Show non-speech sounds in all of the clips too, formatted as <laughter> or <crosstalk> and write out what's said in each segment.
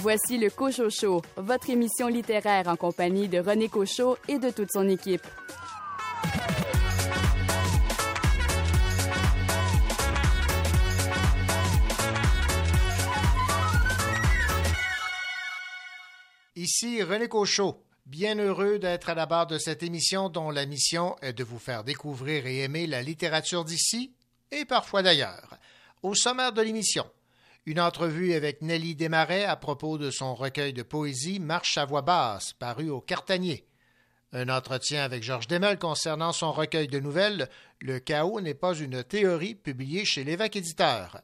Voici le Cocho Show, votre émission littéraire en compagnie de René Cochot et de toute son équipe. Ici René Cochot, bien heureux d'être à la barre de cette émission dont la mission est de vous faire découvrir et aimer la littérature d'ici et parfois d'ailleurs. Au sommaire de l'émission, une entrevue avec Nelly Desmarais à propos de son recueil de poésie Marche à voix basse, paru au Cartanier. Un entretien avec Georges Demel concernant son recueil de nouvelles Le chaos n'est pas une théorie, publié chez l'évêque éditeur.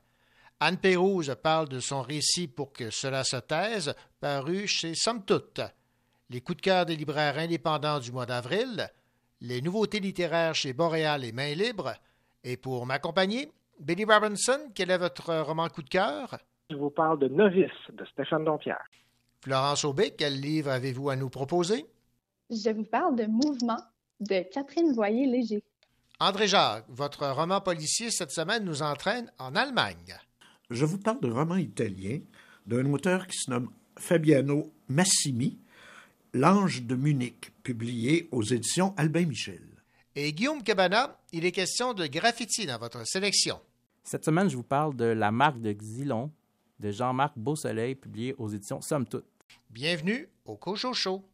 Anne Pérouse parle de son récit pour que cela se taise, paru chez Somme Toute. Les coups de cœur des libraires indépendants du mois d'avril, les nouveautés littéraires chez Boréal et Main Libre, et pour m'accompagner, Billy Robinson, quel est votre roman coup de cœur? Je vous parle de Novice de Stéphane Dompierre. Florence Aubé, quel livre avez-vous à nous proposer? Je vous parle de Mouvement de Catherine Voyer-Léger. André Jacques, votre roman policier cette semaine nous entraîne en Allemagne. Je vous parle de roman italien d'un auteur qui se nomme Fabiano Massimi, L'Ange de Munich, publié aux éditions Albin Michel. Et Guillaume Cabana, il est question de graffiti dans votre sélection. Cette semaine, je vous parle de La marque de Xylon de Jean-Marc Beausoleil, publié aux éditions Somme Toute. Bienvenue au Cocho Show.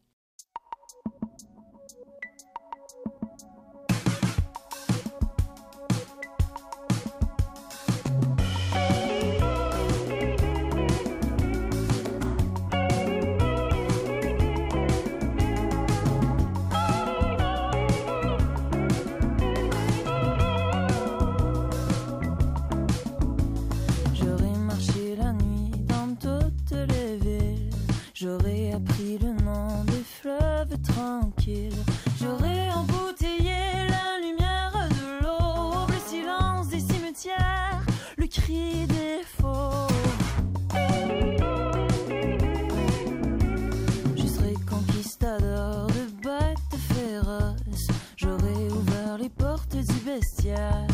J'aurais appris le nom des fleuves tranquilles. J'aurais embouteillé la lumière de l'eau, le silence des cimetières, le cri des faux. Je serais conquistador de bêtes féroces. J'aurais ouvert les portes du bestiaire.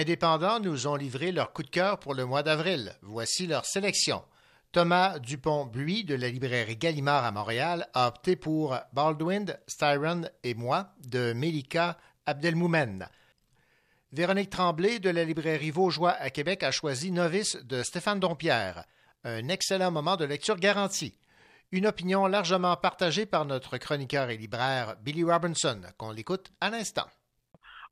Indépendants nous ont livré leur coup de cœur pour le mois d'avril. Voici leur sélection. Thomas Dupont-Buis de la librairie Gallimard à Montréal a opté pour Baldwin, Styron et moi de Melika Abdelmoumen. Véronique Tremblay de la librairie Vaugeois à Québec a choisi Novice de Stéphane Dompierre. Un excellent moment de lecture garanti. Une opinion largement partagée par notre chroniqueur et libraire Billy Robinson, qu'on l'écoute à l'instant.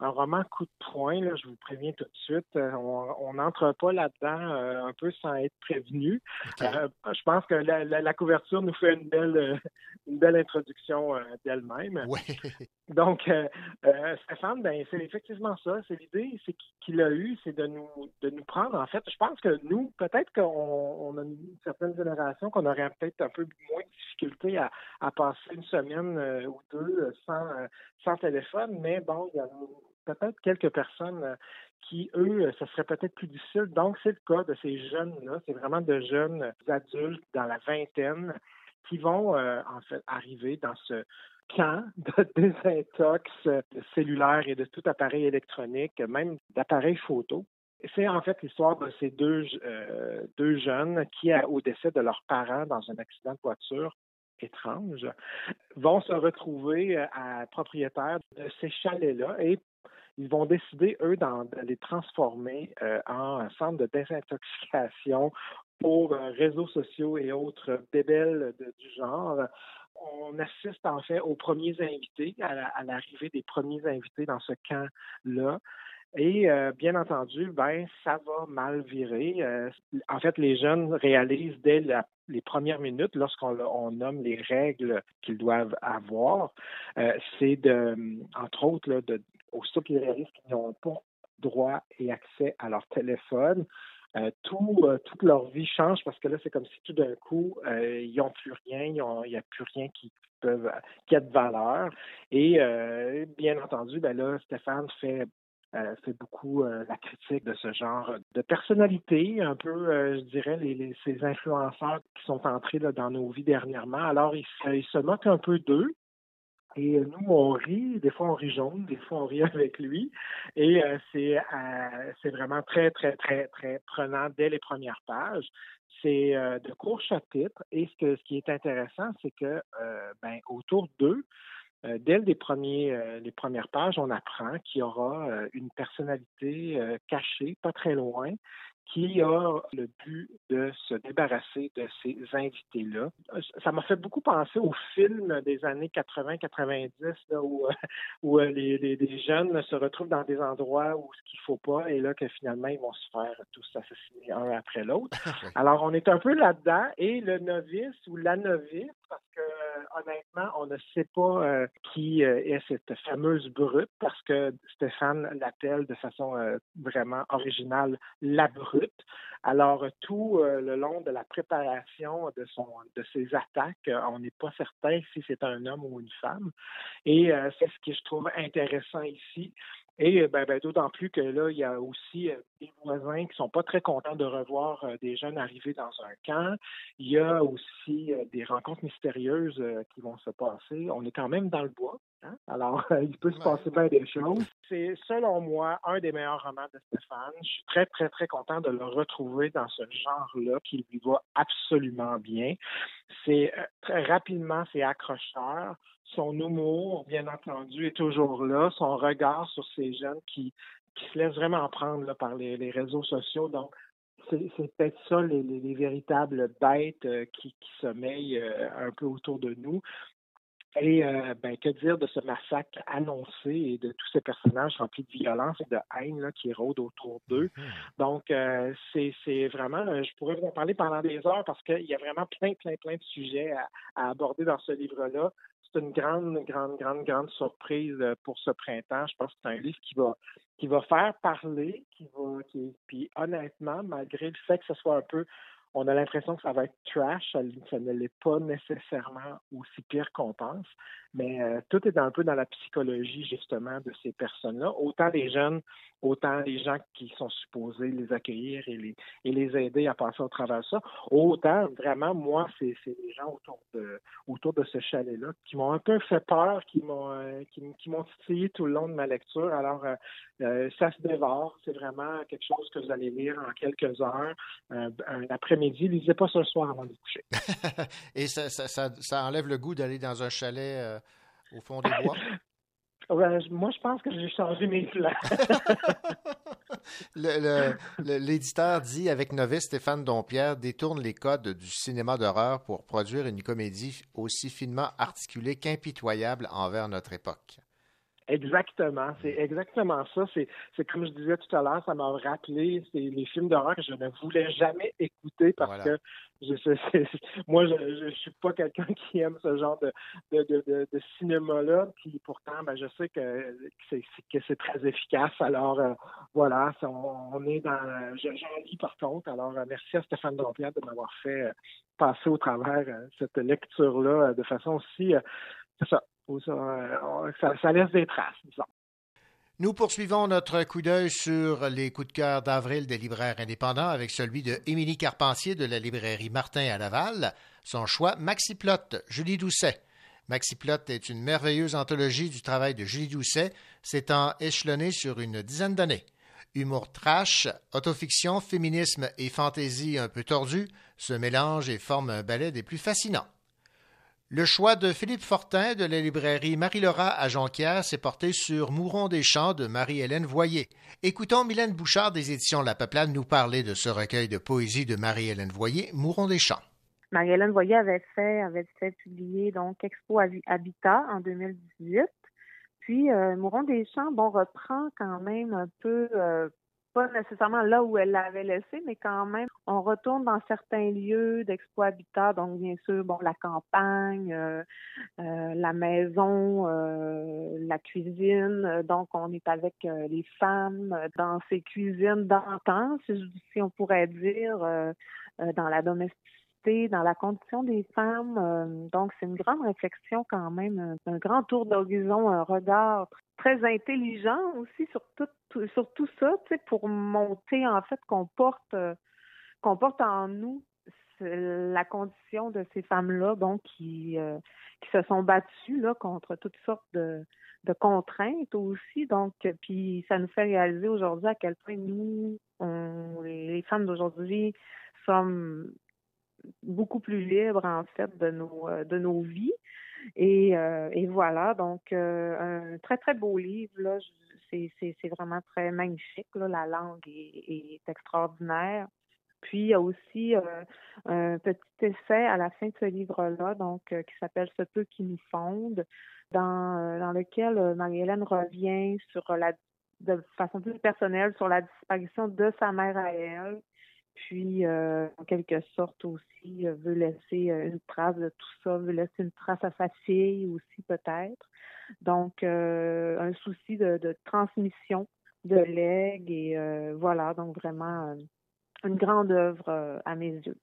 Un roman coup de poing, là, je vous préviens tout de suite. Euh, on n'entre pas là-dedans euh, un peu sans être prévenu. Euh, je pense que la, la, la, couverture nous fait une belle, une belle introduction d'elle-même. Donc, Stéphane, ben, c'est effectivement ça. C'est l'idée, c'est qu'il a eu, c'est de nous, de nous prendre. En fait, je pense que nous, peut-être qu'on on a une certaine génération qu'on aurait peut-être un peu moins de difficulté à, à passer une semaine ou deux sans, sans téléphone, mais bon, il y a peut-être quelques personnes euh, qui, eux, ce serait peut-être plus difficile. Donc, c'est le cas de ces jeunes-là. C'est vraiment de jeunes adultes dans la vingtaine qui vont, euh, en fait, arriver dans ce camp <laughs> de désintox cellulaire et de tout appareil électronique, même d'appareils photo. C'est en fait l'histoire de ces deux, euh, deux jeunes qui, au décès de leurs parents dans un accident de voiture, étrange, vont se retrouver à propriétaire de ces chalets-là et ils vont décider, eux, de les transformer euh, en centre de désintoxication pour euh, réseaux sociaux et autres bébelles du genre. On assiste en fait aux premiers invités, à l'arrivée des premiers invités dans ce camp-là. Et euh, bien entendu, ben ça va mal virer. en fait, les jeunes réalisent dès les premières minutes, lorsqu'on nomme les règles qu'ils doivent avoir, c'est de, entre autres, de, aussitôt qu'ils réalisent qu'ils n'ont pas droit et accès à leur téléphone, euh, tout, euh, toute leur vie change parce que là, c'est comme si tout d'un coup, euh, ils n'ont plus rien, il n'y a plus rien qui peuvent qui a de valeur. Et bien entendu, ben là, Stéphane fait fait beaucoup la critique de ce genre de personnalité, un peu, je dirais, les, ces influenceurs qui sont entrés là, dans nos vies dernièrement. Alors, il il se moque un peu d'eux, et nous, on rit, des fois on rit jaune, des fois on rit <laughs> avec lui. Et euh, c'est euh, c'est vraiment très, très, très, très prenant dès les premières pages. C'est euh, de courts chapitres. Et ce, que, ce qui est intéressant, c'est que ben, autour d'eux, dès les, premiers, les premières pages, on apprend qu'il y aura une personnalité cachée, pas très loin, qui a le but de se débarrasser de ces invités-là. Ça m'a fait beaucoup penser au film des années 80-90 où, euh, où euh, les, les, jeunes se retrouvent dans des endroits où ce qu'il faut pas et là que finalement ils vont se faire tous assassiner un après l'autre. <laughs> Alors on est un peu là-dedans et le novice ou la novice, parce que honnêtement, on ne sait pas euh, qui est cette fameuse brute parce que Stéphane l'appelle de façon vraiment originale la brute. Alors, tout euh, le long de la préparation de, son, de ses attaques, euh, on n'est pas certain si c'est un homme ou une femme. Et euh, c'est ce que je trouve intéressant ici. Et ben, ben, d'autant plus que là, il y a aussi des voisins qui sont pas très contents de revoir des jeunes arriver dans un camp. Il y a aussi des rencontres mystérieuses qui vont se passer. On est quand même dans le bois. Hein? Alors, <laughs> il peut se passer bien des choses. C'est, selon moi, un des meilleurs romans de Stéphane. Je suis très, très, très content de le retrouver dans ce genre-là qui lui va absolument bien. C'est euh, très rapidement, c'est accrocheur. Son humour, bien entendu, est toujours là. Son regard sur ces jeunes qui, qui se laissent vraiment prendre par les, réseaux sociaux. Donc, c'est, peut-être ça les, les, véritables bêtes euh, qui, qui sommeillent euh, un peu autour de nous. Et euh, ben, que dire de ce massacre annoncé et de tous ces personnages remplis de violence et de haine là, qui rôdent autour d'eux? Mhm. Donc, euh, c'est vraiment, je pourrais vous en parler pendant des heures parce qu'il y a vraiment plein, plein, plein de sujets à, à aborder dans ce livre-là. C'est une grande, grande, grande, grande surprise pour ce printemps. Je pense que c'est un livre qui va qui va faire parler, qui va, puis honnêtement, malgré le fait que ce soit un peu on a l'impression que ça va être trash, ça, ne l'est pas nécessairement aussi pire qu'on pense, mais euh, tout est un peu dans la psychologie justement de ces personnes-là, autant les jeunes, autant les gens qui sont supposés les accueillir et les, aider à passer au travers de ça, autant vraiment moi c'est les gens autour de ce chalet-là qui m'ont un peu fait peur, qui m'ont euh, qui, m'ont titillé tout le long de ma lecture. Alors euh, ça se dévore, c'est vraiment quelque chose que vous allez lire en quelques heures, un après-midi, lisez pas ce soir avant de coucher. <laughs> et ça, ça, enlève le goût d'aller dans un chalet au fond des bois? <laughs> moi, je pense que j'ai changé mes plans. <laughs> L'éditeur dit avec Novice, Stéphane Dompierre détourne les codes du cinéma d'horreur pour produire une comédie aussi finement articulée qu'impitoyable envers notre époque. Exactement, c'est exactement ça. C'est, comme je disais tout à l'heure, ça m'a rappelé les films d'horreur que je ne voulais jamais écouter parce Voilà. que je, <laughs> moi, je, je suis pas quelqu'un qui aime ce genre de, de, de, de, de cinéma-là. Puis pourtant, ben, je sais que, que c'est, très efficace. Alors euh, voilà, on, on est dans. je- J'en lis par contre. Alors euh, merci à Stéphane Dompierre de m'avoir fait euh, passer au travers cette lecture-là de façon aussi. c'est ça. Euh, ça, laisse des traces. Nous poursuivons notre coup d'œil sur les coups de cœur d'avril des libraires indépendants avec celui de Émilie Carpentier de la librairie Martin à Laval. Son choix, Maxiplot, Julie Doucet. Maxiplot est une merveilleuse anthologie du travail de Julie Doucet, s'étant échelonnée sur une dizaine d'années. Humour trash, autofiction, féminisme et fantaisie un peu tordue se mélangent et forment un ballet des plus fascinants. Le choix de Philippe Fortin de la librairie Marie-Laura à Jonquière s'est porté sur Mouron des Champs de Marie-Hélène Voyer. Écoutons Mylène Bouchard des éditions La Peuplade nous parler de ce recueil de poésie de Marie-Hélène Voyer, Mouron des Champs. Marie-Hélène Voyer avait fait, avait fait publier donc Expo Habi- Habitat en 2018. Puis euh, Mouron des Champs, bon, reprend quand même un peu, euh, pas nécessairement là où elle l'avait laissé, mais quand même, on retourne dans certains lieux d'Expo Habitat, donc bien sûr, bon, la campagne, euh, euh, la maison, euh, la cuisine. Donc, on est avec les femmes dans ces cuisines d'antan, si, si on pourrait dire, dans la domesticité, dans la condition des femmes. Euh, donc, c'est une grande réflexion quand même, un, un grand tour d'horizon, un regard très intelligent aussi sur tout, sur tout ça, pour monter en fait qu'on porte, euh, qu'on porte en nous la condition de ces femmes-là, bon, qui, euh, qui se sont battues là contre toutes sortes de, de contraintes aussi. Donc, puis ça nous fait réaliser aujourd'hui à quel point nous, les femmes d'aujourd'hui, sommes beaucoup plus libres en fait de nos euh, de nos vies. Et, euh, et voilà, donc euh, un très très beau livre là. C'est vraiment très magnifique là. La langue est, est extraordinaire. Puis il y a aussi un petit essai à la fin de ce livre-là, donc euh, qui s'appelle Ce peu qui nous fonde, dans, dans lequel Marie-Hélène revient sur la de façon plus personnelle sur la disparition de sa mère à elle, puis euh, en quelque sorte aussi euh, veut laisser euh, une trace de tout ça, veut laisser une trace à sa fille aussi peut-être. Donc euh, un souci de, transmission de legs et voilà, donc vraiment une grande œuvre à mes yeux.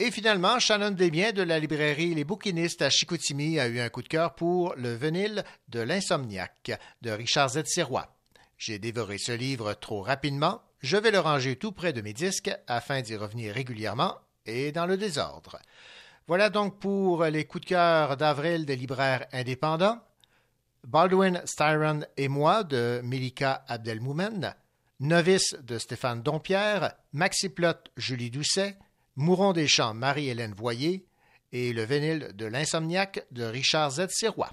Et finalement, Shannon Desbiens de la librairie Les Bouquinistes à Chicoutimi a eu un coup de cœur pour Le Venile de l'Insomniaque de Richard Z. Sirois. J'ai dévoré ce livre trop rapidement. Je vais le ranger tout près de mes disques afin d'y revenir régulièrement et dans le désordre. Voilà donc pour les coups de cœur d'avril des libraires indépendants. Baldwin Styron et moi de Melika Abdelmoumen, Novice de Stéphane Dompierre, Maxiplot Julie Doucet, Mouron des Champs Marie-Hélène Voyer et Le Vénile de l'Insomniaque de Richard Z. Sirois.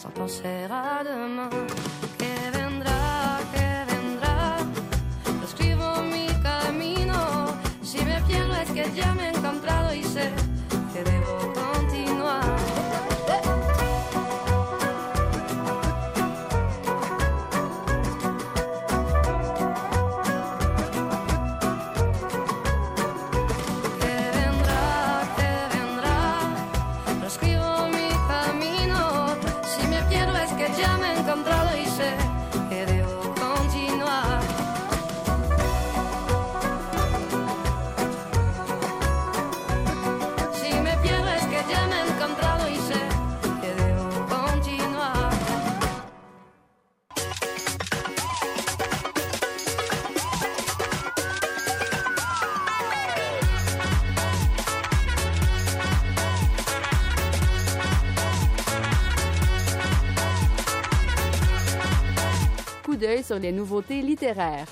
sans penser à demain. Que vendra, que vendra, lo escribo mi camino, si me pierdo es que ya me he encontrado y sé les nouveautés littéraires.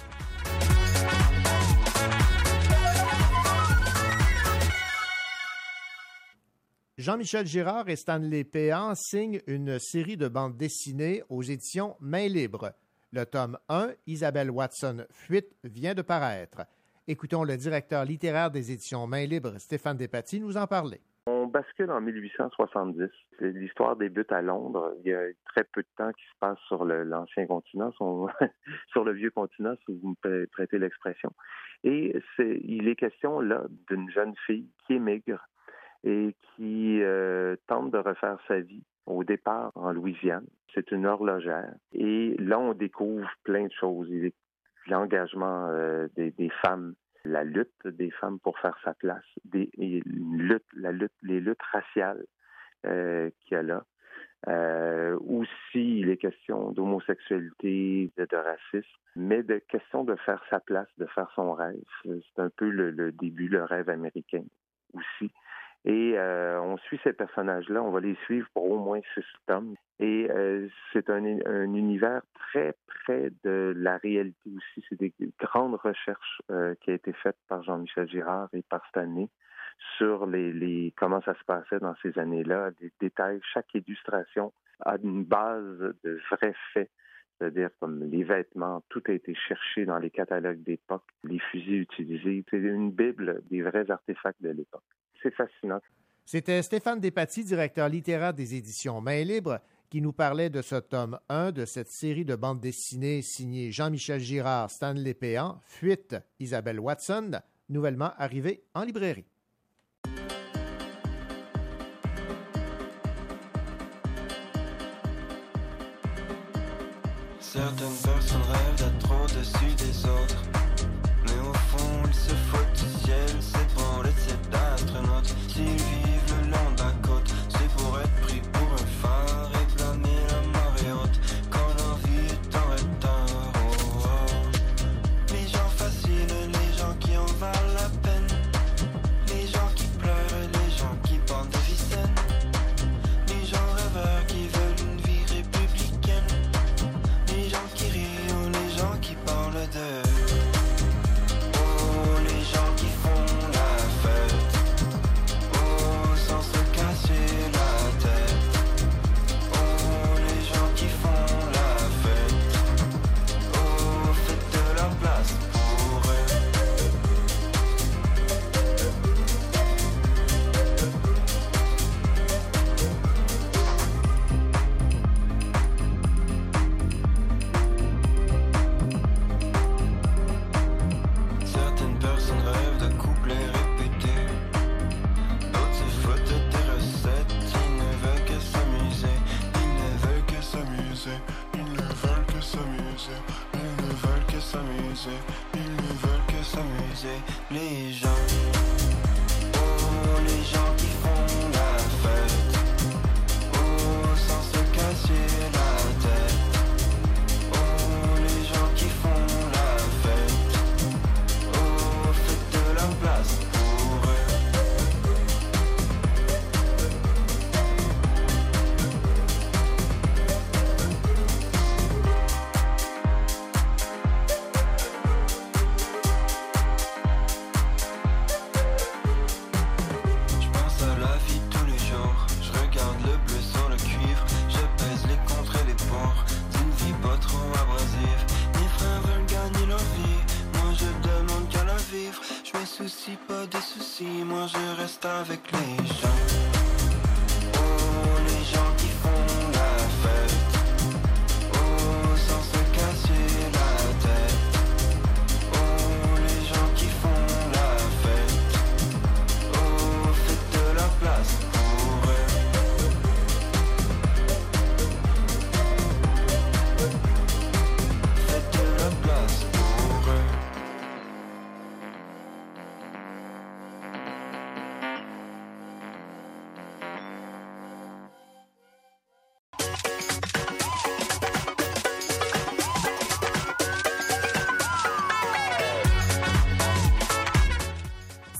Jean-Michel Girard et Stanley Péan signent une série de bandes dessinées aux éditions Main Libre. Le tome 1, Isabelle Watson Fuite, vient de paraître. Écoutons le directeur littéraire des éditions Main Libre, Stéphane Despatie, nous en parler. On bascule en 1870. L'histoire débute à Londres. Il y a très peu de temps qui se passe sur l'ancien continent, <laughs> sur, le vieux continent, si vous me prê- prêtez l'expression. Et il est question là d'une jeune fille qui émigre et qui euh, tente de refaire sa vie au départ en Louisiane. C'est une horlogère. Et là, on découvre plein de choses. L'engagement euh, des femmes la lutte des femmes pour faire sa place, des, la lutte, les luttes raciales euh, qu'il y a là. Euh, aussi, il est question d'homosexualité, de, racisme, mais de question de faire sa place, de faire son rêve. C'est un peu le, le début, le rêve américain aussi. Et euh, on suit ces personnages-là, on va les suivre pour au moins six tomes. Et euh, c'est un, un univers très près de la réalité aussi. C'est des grandes recherches euh, qui ont été faites par Jean-Michel Girard et par Stanley sur les, les comment ça se passait dans ces années-là, des détails. Chaque illustration a une base de vrais faits c'est-à-dire comme les vêtements, tout a été cherché dans les catalogues d'époque, les fusils utilisés, c'est une bible des vrais artefacts de l'époque. C'est fascinant. C'était Stéphane Despatie, directeur littéraire des éditions Main Libre, qui nous parlait de ce tome 1 de cette série de bandes dessinées signée Jean-Michel Girard, Stanley Péan, Fuite, Isabelle Watson, nouvellement arrivée en librairie. Certaines personnes rêvent d'être au-dessus des autres.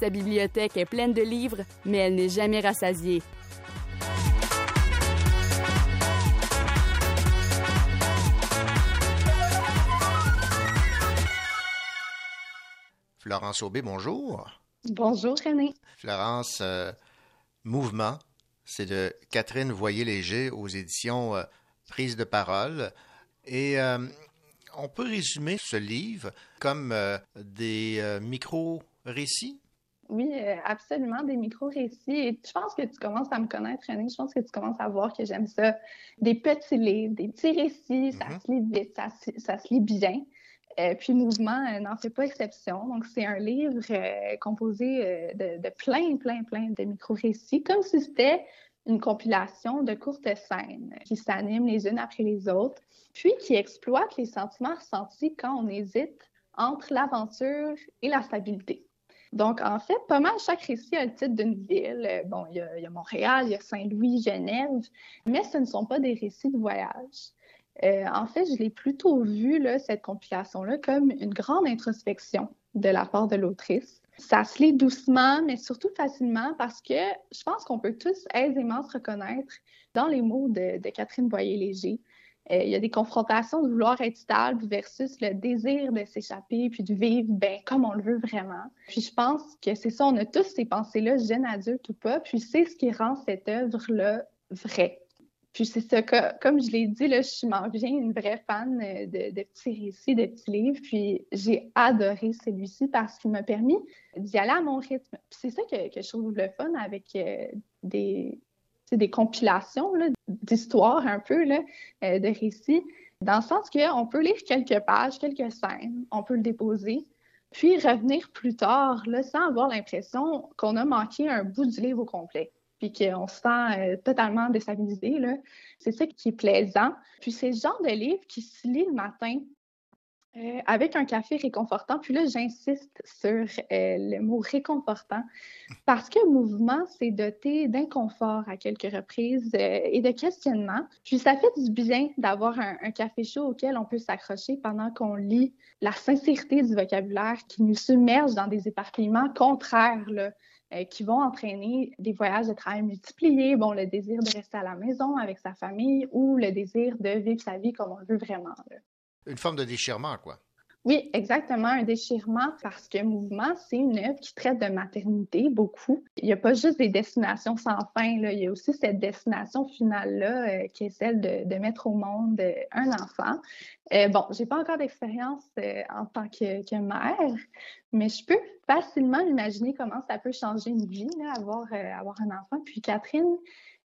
Sa bibliothèque est pleine de livres, mais elle n'est jamais rassasiée. Florence Aubé, bonjour. Bonjour, René. Florence, euh, Mouvement, c'est de Catherine Voyer-Léger aux éditions euh, Prise de parole. Et euh, on peut résumer ce livre comme euh, des euh, micro-récits. Oui, euh, absolument, des micro-récits. Et je pense que tu commences à me connaître, René. Je pense que tu commences à voir que j'aime ça. Des petits livres, des petits récits, ça Mhm. se lit vite, ça, se- ça se lit bien. Euh, puis Mouvement euh, n'en fait pas exception. Donc, c'est un livre euh, composé de, de plein, plein, plein de micro-récits, comme si c'était une compilation de courtes scènes qui s'animent les unes après les autres, puis qui exploitent les sentiments ressentis quand on hésite entre l'aventure et la stabilité. Donc, en fait, pas mal chaque récit a le titre d'une ville. Euh, Bon, il y, a, Montréal, il y a Saint-Louis, Genève, mais ce ne sont pas des récits de voyage. Euh, en fait, je l'ai plutôt vu, là, cette compilation-là, comme une grande introspection de la part de l'autrice. Ça se lit doucement, mais surtout facilement parce que je pense qu'on peut tous aisément se reconnaître dans les mots de Catherine Boyer-Léger. Euh, il y a des confrontations de vouloir être stable versus le désir de s'échapper puis de vivre ben, comme on le veut vraiment. Puis je pense que c'est ça, on a tous ces pensées-là, jeune adulte ou pas, puis c'est ce qui rend cette œuvre-là vraie. Puis c'est ça, que, comme je l'ai dit, là, je m'en viens une vraie fan euh, de, de petits récits, de petits livres. Puis j'ai adoré celui-ci parce qu'il m'a permis d'y aller à mon rythme. Puis c'est ça que, que je trouve le fun avec euh, des, des compilations d'histoires un peu, euh, de récits, dans le sens qu'on peut lire quelques pages, quelques scènes, on peut le déposer, puis revenir plus tard sans avoir l'impression qu'on a manqué un bout du livre au complet puis qu'on se sent euh, totalement déstabilisé. C'est ça qui est plaisant. Puis c'est le genre de livre qui se lit le matin euh, avec un café réconfortant. Puis là, j'insiste sur euh, le mot réconfortant parce que mouvement, c'est doté d'inconfort à quelques reprises euh, et de questionnement. Puis ça fait du bien d'avoir un, café chaud auquel on peut s'accrocher pendant qu'on lit la sincérité du vocabulaire qui nous submerge dans des éparpillements contraires, qui vont entraîner des voyages de travail multipliés, bon, le désir de rester à la maison avec sa famille ou le désir de vivre sa vie comme on veut vraiment. Une forme de déchirement, quoi. Oui, exactement, un déchirement parce que Mouvement, c'est une œuvre qui traite de maternité beaucoup. Il n'y a pas juste des destinations sans fin, là. il y a aussi cette destination finale-là euh, qui est celle de, mettre au monde euh, un enfant. Euh, bon, j'ai pas encore d'expérience euh, en tant que, mère, mais je peux facilement imaginer comment ça peut changer une vie, avoir, avoir un enfant. Puis Catherine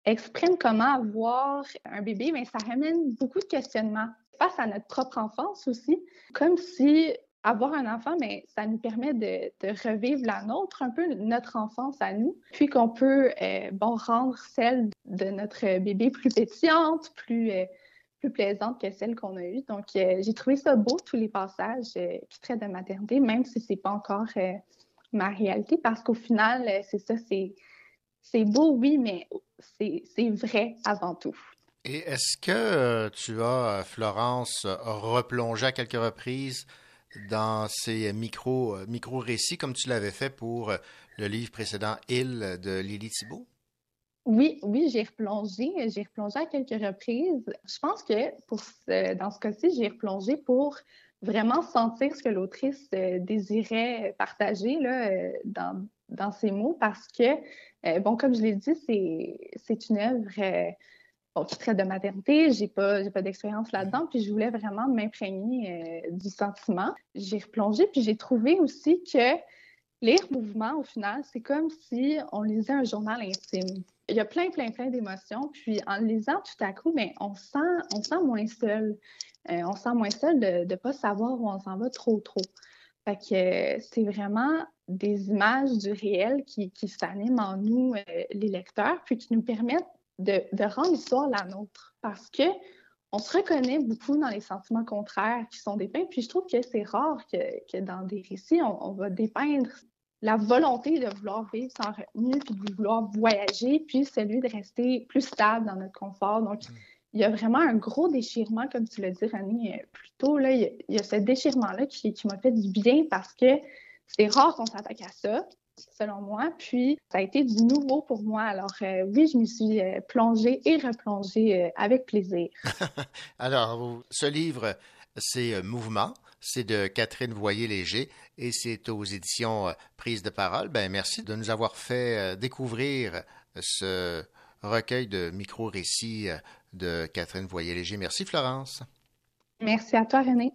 exprime comment avoir un bébé, mais ça ramène beaucoup de questionnements face à notre propre enfance aussi, comme si avoir un enfant, mais ça nous permet de, revivre la nôtre, un peu notre enfance à nous, puis qu'on peut euh, rendre celle de notre bébé plus pétillante, plus euh, plus plaisante que celle qu'on a eue. Donc euh, j'ai trouvé ça beau tous les passages qui traitent de maternité, même si c'est pas encore ma réalité, parce qu'au final c'est ça, c'est beau oui, mais c'est vrai avant tout. Et est-ce que euh, tu as, euh, Florence, euh, replongé à quelques reprises dans ces micro, euh, micro-récits comme tu l'avais fait pour le livre précédent Il de Lily Thibault? Oui, oui, j'ai replongé. J'ai replongé à quelques reprises. Je pense que pour dans ce cas-ci, j'ai replongé pour vraiment sentir ce que l'autrice désirait partager là, dans, dans ses mots parce que, bon, comme je l'ai dit, c'est, une œuvre qui traite de maternité. J'ai pas, j'ai pas d'expérience là-dedans, puis je voulais vraiment m'imprégner euh, du sentiment. J'ai replongé, puis j'ai trouvé aussi que Lire mouvement, au final, c'est comme si on lisait un journal intime. Il y a plein, plein, plein d'émotions. Puis en lisant tout à coup, mais on sent, on sent moins seul. Euh, on sent moins seul de ne pas savoir où on s'en va trop, trop. Fait que euh, c'est vraiment des images du réel qui, qui s'animent en nous, euh, les lecteurs, puis qui nous permettent de, de rendre l'histoire la nôtre. Parce que on se reconnaît beaucoup dans les sentiments contraires qui sont dépeints. Puis je trouve que c'est rare que, que, dans des récits, on, on, va dépeindre la volonté de vouloir vivre sans retenue, puis de vouloir voyager, puis celui de rester plus stable dans notre confort. Donc, il y a vraiment un gros déchirement, comme tu l'as dit, René, plus tôt. Là, il, y a, ce déchirement-là qui, qui m'a fait du bien parce que c'est rare qu'on s'attaque à ça selon moi. Puis, ça a été du nouveau pour moi. Alors, euh, oui, je me suis euh, plongée et replongée euh, avec plaisir. <laughs> Alors, ce livre, c'est Mouvement. C'est de Catherine Voyer-Léger et c'est aux éditions Prise de parole. Ben, merci de nous avoir fait découvrir ce recueil de micro-récits de Catherine Voyer-Léger. Merci, Florence. Merci à toi, René.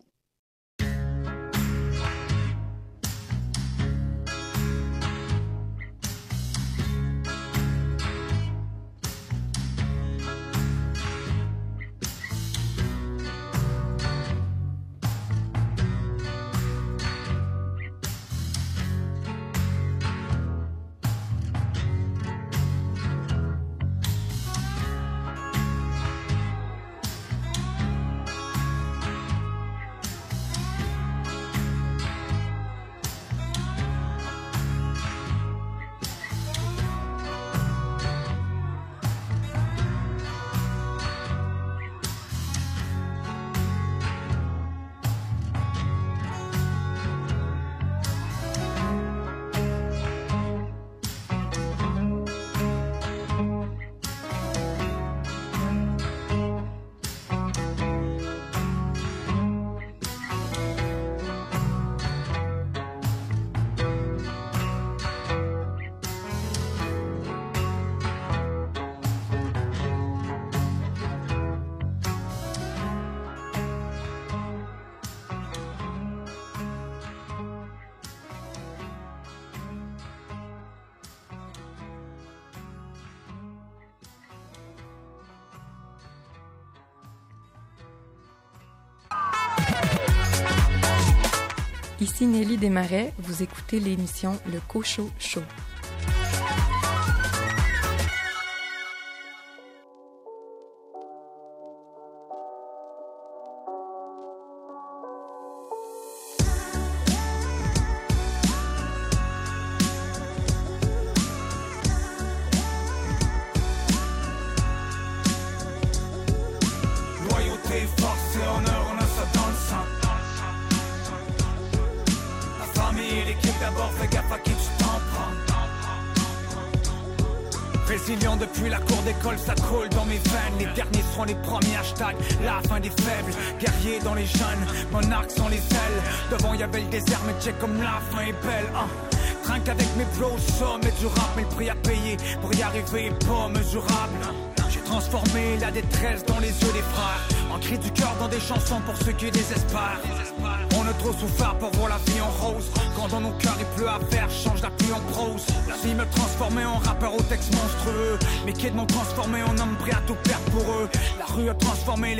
Ici Nelly Desmarais, vous écoutez l'émission Le Cochot Show.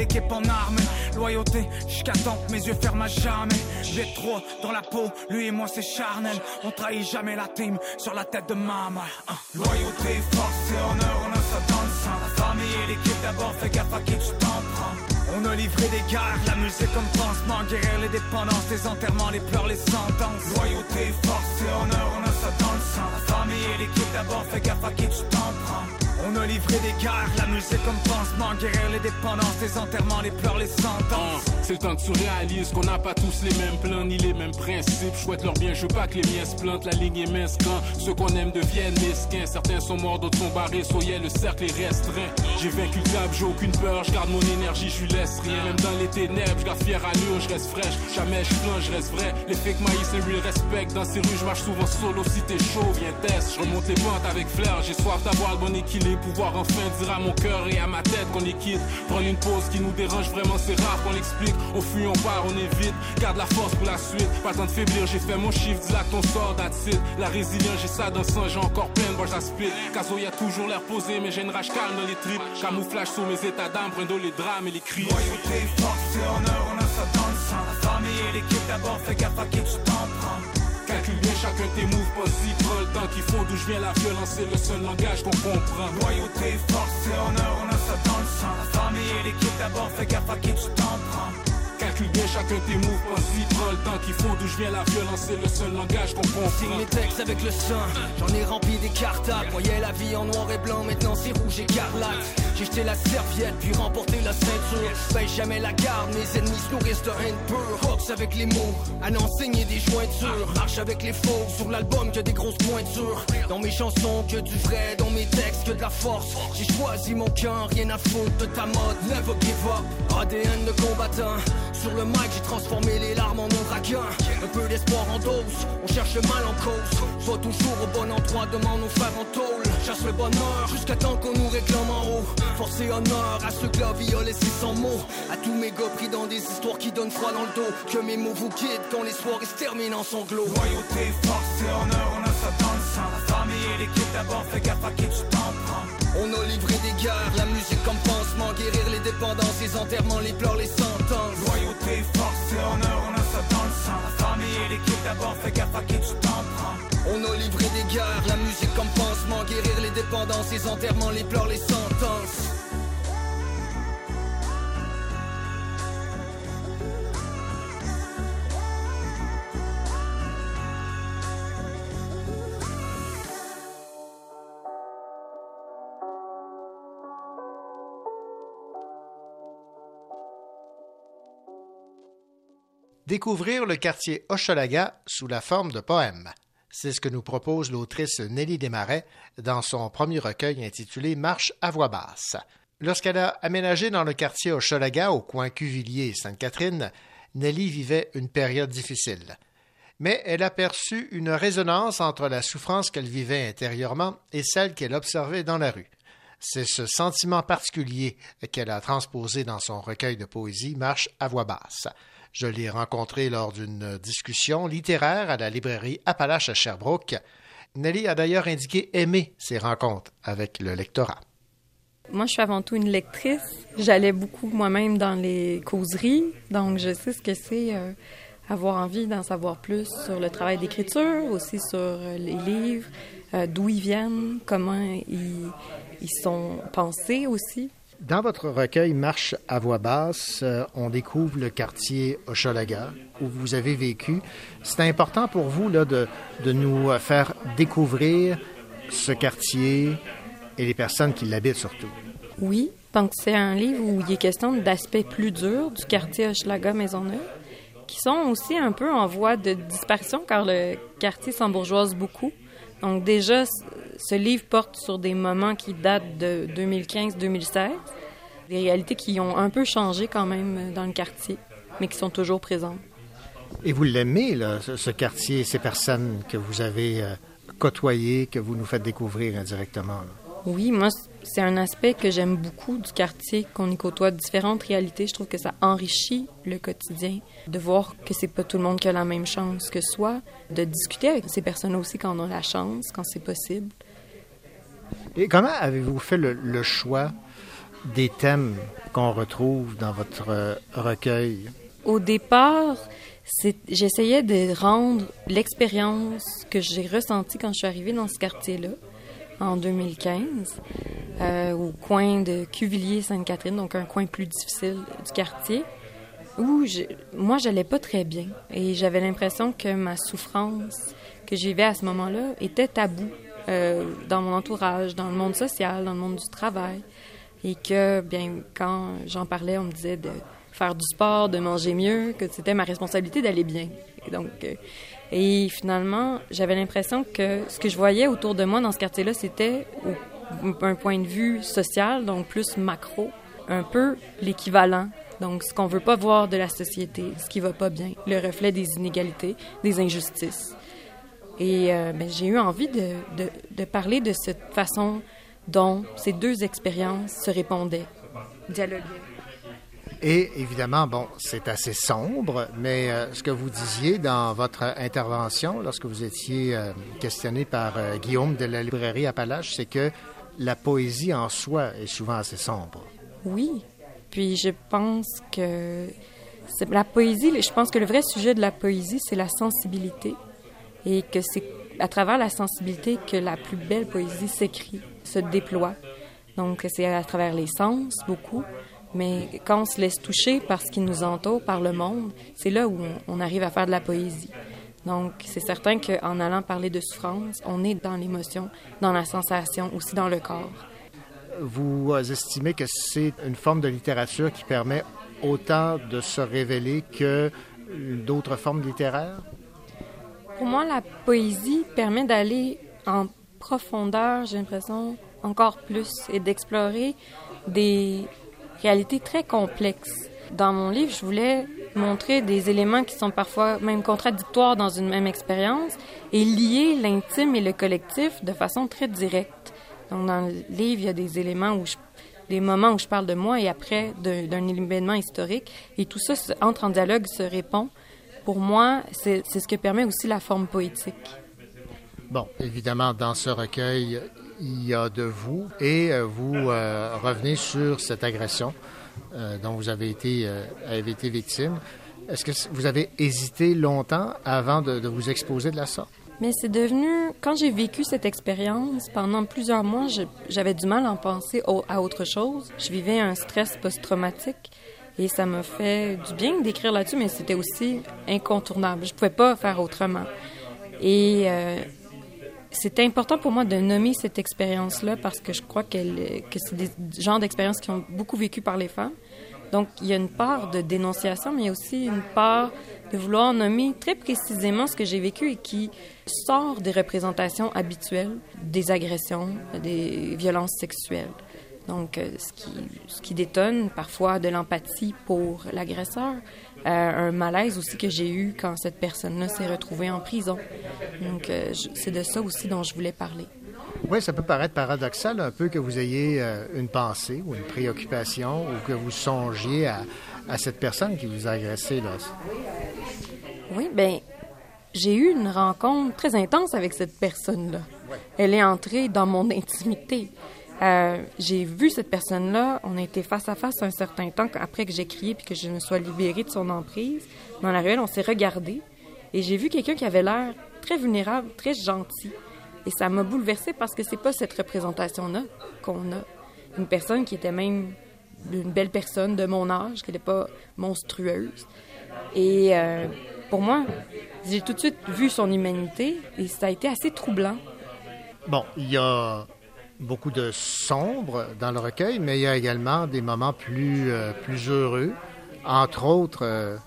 L'équipe en armée. Loyauté, jusqu'à temps mes yeux ferment à jamais. J'ai trop dans la peau, lui et moi c'est charnel. On trahit jamais la team sur la tête de maman. Hein. Loyauté, force et honneur, on a ça dans le sang. La famille et l'équipe d'abord, fais gaffe à qui tu t'en prends. On a livré des guerres, la musique comme pansement, guérir les dépendances, les enterrements, les pleurs, les sentences. Loyauté, force et honneur, on a ça dans le sang. La famille et l'équipe d'abord, fais gaffe à qui tu t'en prends. On a livré des guerres, la musique comme pansement, guérir les dépendances, les enterrements, les pleurs, les sentences. C'est le temps que tu réalises qu'on n'a pas tous les mêmes plans ni les mêmes principes. Chouette leur bien, je veux pas que les miens se plantent, la ligne est mince quand ceux qu'on aime deviennent mesquins. Certains sont morts, d'autres sont barrés, soyez le cercle est restreint. J'ai vaincu le diable, j'ai aucune peur, je garde mon énergie, je lui laisse rien. Même dans les ténèbres, je garde à l'eau, je reste fraîche. Jamais je plonge, je reste vrai. Les fake maïs, les real respect. Dans ces rues, je marche souvent solo. Si t'es chaud, viens test. Je remonte les pentes avec flair, j'ai soif d'avoir le bon équilibre pouvoir enfin dire à mon cœur et à ma tête qu'on est quitte. Prendre une pause qui nous dérange vraiment, c'est rare qu'on l'explique. On fuit, on part, on évite. Garde la force pour la suite. Pas temps de faiblir, j'ai fait mon chiffre, dis là ton sort, that's it. La résilience, j'ai ça dans le sang, j'ai encore plein de bois à split. Caso, y a toujours l'air posé, mais j'ai une rage calme dans les tripes. Camouflage sur mes états d'âme, prends les drames et les cris. Loyauté, force et honneur, on a ça dans le sang. La famille et l'équipe d'abord, fais gaffe à qui tu t'en prends. Calcule bien chacun tes moves, si prends le temps qu'il faut. D'où je viens, la violence, c'est le seul langage qu'on comprend. Loyauté, force et honneur, on a ça dans le sang. La famille et l'équipe d'abord, fais gaffe à qui tu t'en prends. Calcule bien chacun tes moves, pas si prends le temps qu'il faut. D'où je viens, la violence, c'est le seul langage qu'on comprend. Signe mes textes avec le sang, j'en ai rempli des cartables. Voyais la vie en noir et blanc, maintenant c'est rouge écarlate. J'ai jeté la serviette, puis remporté la ceinture. Baisse jamais la garde, mes ennemis se nourrissent de haine pure. Boxe avec les mots, à n'enseigner des jointures. Marche avec les faux, sur l'album que des grosses pointures. Dans mes chansons, que du vrai, dans mes textes, que de la force. J'ai choisi mon cœur, rien à foutre de ta mode. Never give up, ADN de combattant. Sur le mic, j'ai transformé les larmes en ouragan. Un peu d'espoir en dose, on cherche le mal en cause. Soit toujours au bon endroit, demande nos frères en tôle. Chasse le bonheur, jusqu'à temps qu'on nous réclame en haut. Force et honneur à ceux que la vie a laissé sans mots. À tous mes gars pris dans des histoires qui donnent froid dans le dos. Que mes mots vous quittent quand les soirées se terminent en sanglots. Loyauté, force et honneur, le sang. La famille et l'équipe d'abord, fais gaffe à qui tu t'en prends. On a livré des guerres, la musique comme pansement, guérir les dépendances, les enterrements, les pleurs, les sentences. Loyauté, force et honneur, on a ça dans le sang. La famille et l'équipe d'abord, fais gaffe à qui tu t'en prends. On a livré des guerres, la musique comme pansement, guérir les dépendances, les enterrements, les pleurs, les sentences. Découvrir le quartier Hochelaga sous la forme de poèmes. C'est ce que nous propose l'autrice Nelly Desmarais dans son premier recueil intitulé Marche à voix basse. Lorsqu'elle a aménagé dans le quartier Hochelaga, au coin Cuvillier Sainte-Catherine, Nelly vivait une période difficile. Mais elle a perçu une résonance entre la souffrance qu'elle vivait intérieurement et celle qu'elle observait dans la rue. C'est ce sentiment particulier qu'elle a transposé dans son recueil de poésie Marche à voix basse. Je l'ai rencontré lors d'une discussion littéraire à la librairie Appalache à Sherbrooke. Nelly a d'ailleurs indiqué aimer ces rencontres avec le lectorat. Moi, je suis avant tout une lectrice. J'allais beaucoup moi-même dans les causeries, donc je sais ce que c'est euh, avoir envie d'en savoir plus sur le travail d'écriture, aussi sur euh, les livres, euh, d'où ils viennent, comment ils sont pensés aussi. Dans votre recueil Marche à voix basse, euh, on découvre le quartier Hochelaga où vous avez vécu. C'est important pour vous là, de, de nous faire découvrir ce quartier et les personnes qui l'habitent surtout. Oui, donc c'est un livre où il est question d'aspects plus durs du quartier Hochelaga Maisonneuve qui sont aussi un peu en voie de disparition car le quartier s'embourgeoise beaucoup. Donc déjà, ce livre porte sur des moments qui datent de 2015-2016, des réalités qui ont un peu changé quand même dans le quartier, mais qui sont toujours présentes. Et vous l'aimez, là, ce, quartier, ces personnes que vous avez euh, côtoyées, que vous nous faites découvrir indirectement? là? Oui, moi, c'est un aspect que j'aime beaucoup du quartier, qu'on y côtoie différentes réalités. Je trouve que ça enrichit le quotidien, de voir que c'est pas tout le monde qui a la même chance que soi, de discuter avec ces personnes aussi quand on a la chance, quand c'est possible. Et comment avez-vous fait le, le choix des thèmes qu'on retrouve dans votre euh, recueil? Au départ, j'essayais de rendre l'expérience que j'ai ressentie quand je suis arrivée dans ce quartier-là, en 2015, euh, au coin de Cuvillier-Sainte-Catherine, donc un coin plus difficile du quartier, où je- moi, j'allais pas très bien. Et j'avais l'impression que ma souffrance que vivais à ce moment-là était tabou euh, dans mon entourage, dans le monde social, dans le monde du travail. Et que, bien, quand j'en parlais, on me disait de faire du sport, de manger mieux, que c'était ma responsabilité d'aller bien. Et donc, euh, et finalement, j'avais l'impression que ce que je voyais autour de moi dans ce quartier-là, c'était un point de vue social, donc plus macro, un peu l'équivalent. Donc, ce qu'on veut pas voir de la société, ce qui va pas bien, le reflet des inégalités, des injustices. Et euh, ben, j'ai eu envie de, de, de parler de cette façon dont ces deux expériences se répondaient, dialoguaient. Et évidemment, bon, c'est assez sombre, mais euh, ce que vous disiez dans votre intervention, lorsque vous étiez euh, questionné par euh, Guillaume de la librairie Appalache, c'est que la poésie en soi est souvent assez sombre. Oui. Puis je pense que la poésie, je pense que le vrai sujet de la poésie, c'est la sensibilité. Et que c'est à travers la sensibilité que la plus belle poésie s'écrit, se déploie. Donc c'est à travers les sens, beaucoup. Mais quand on se laisse toucher par ce qui nous entoure, par le monde, c'est là où on, arrive à faire de la poésie. Donc, c'est certain qu'en allant parler de souffrance, on est dans l'émotion, dans la sensation, aussi dans le corps. Vous estimez que c'est une forme de littérature qui permet autant de se révéler que d'autres formes littéraires? Pour moi, la poésie permet d'aller en profondeur, j'ai l'impression, encore plus, et d'explorer des réalités très complexes. Dans mon livre, je voulais montrer des éléments qui sont parfois même contradictoires dans une même expérience et lier l'intime et le collectif de façon très directe. Donc, dans le livre, il y a des éléments où je, des moments où je parle de moi et après d'un événement historique et tout ça entre en dialogue, se répond. Pour moi, c'est ce que permet aussi la forme poétique. Bon, évidemment, dans ce recueil, il y a de vous et euh, vous euh, revenez sur cette agression euh, dont vous avez été, euh, avez été victime. Est-ce que vous avez hésité longtemps avant de, de vous exposer de la sorte? Mais c'est devenu, quand j'ai vécu cette expérience, pendant plusieurs mois, j'avais du mal à en penser au- à autre chose. Je vivais un stress post-traumatique et ça m'a fait du bien d'écrire là-dessus, mais c'était aussi incontournable. Je pouvais pas faire autrement. Et euh, c'était important pour moi de nommer cette expérience-là parce que je crois que c'est des genres d'expériences qui ont beaucoup vécu par les femmes. Donc, il y a une part de dénonciation, mais il y a aussi une part de vouloir nommer très précisément ce que j'ai vécu et qui sort des représentations habituelles des agressions, des violences sexuelles. Donc, euh, ce qui, ce qui détonne parfois de l'empathie pour l'agresseur, euh, un malaise aussi que j'ai eu quand cette personne-là s'est retrouvée en prison. Donc, euh, c'est de ça aussi dont je voulais parler. Oui, ça peut paraître paradoxal un peu que vous ayez euh, une pensée ou une préoccupation ou que vous songiez à, à cette personne qui vous a agressé. Là. Oui, ben j'ai eu une rencontre très intense avec cette personne-là. Elle est entrée dans mon intimité. Euh, j'ai vu cette personne-là, on a été face à face un certain temps après que j'ai crié puis que je me sois libérée de son emprise. Dans la ruelle, on s'est regardé et j'ai vu quelqu'un qui avait l'air très vulnérable, très gentil. Et ça m'a bouleversée parce que c'est pas cette représentation-là qu'on a. Une personne qui était même une belle personne de mon âge, qui n'était pas monstrueuse. Et euh, pour moi, j'ai tout de suite vu son humanité et ça a été assez troublant. Bon, il y a beaucoup de sombre dans le recueil, mais il y a également des moments plus, euh, plus heureux. Entre autres, euh,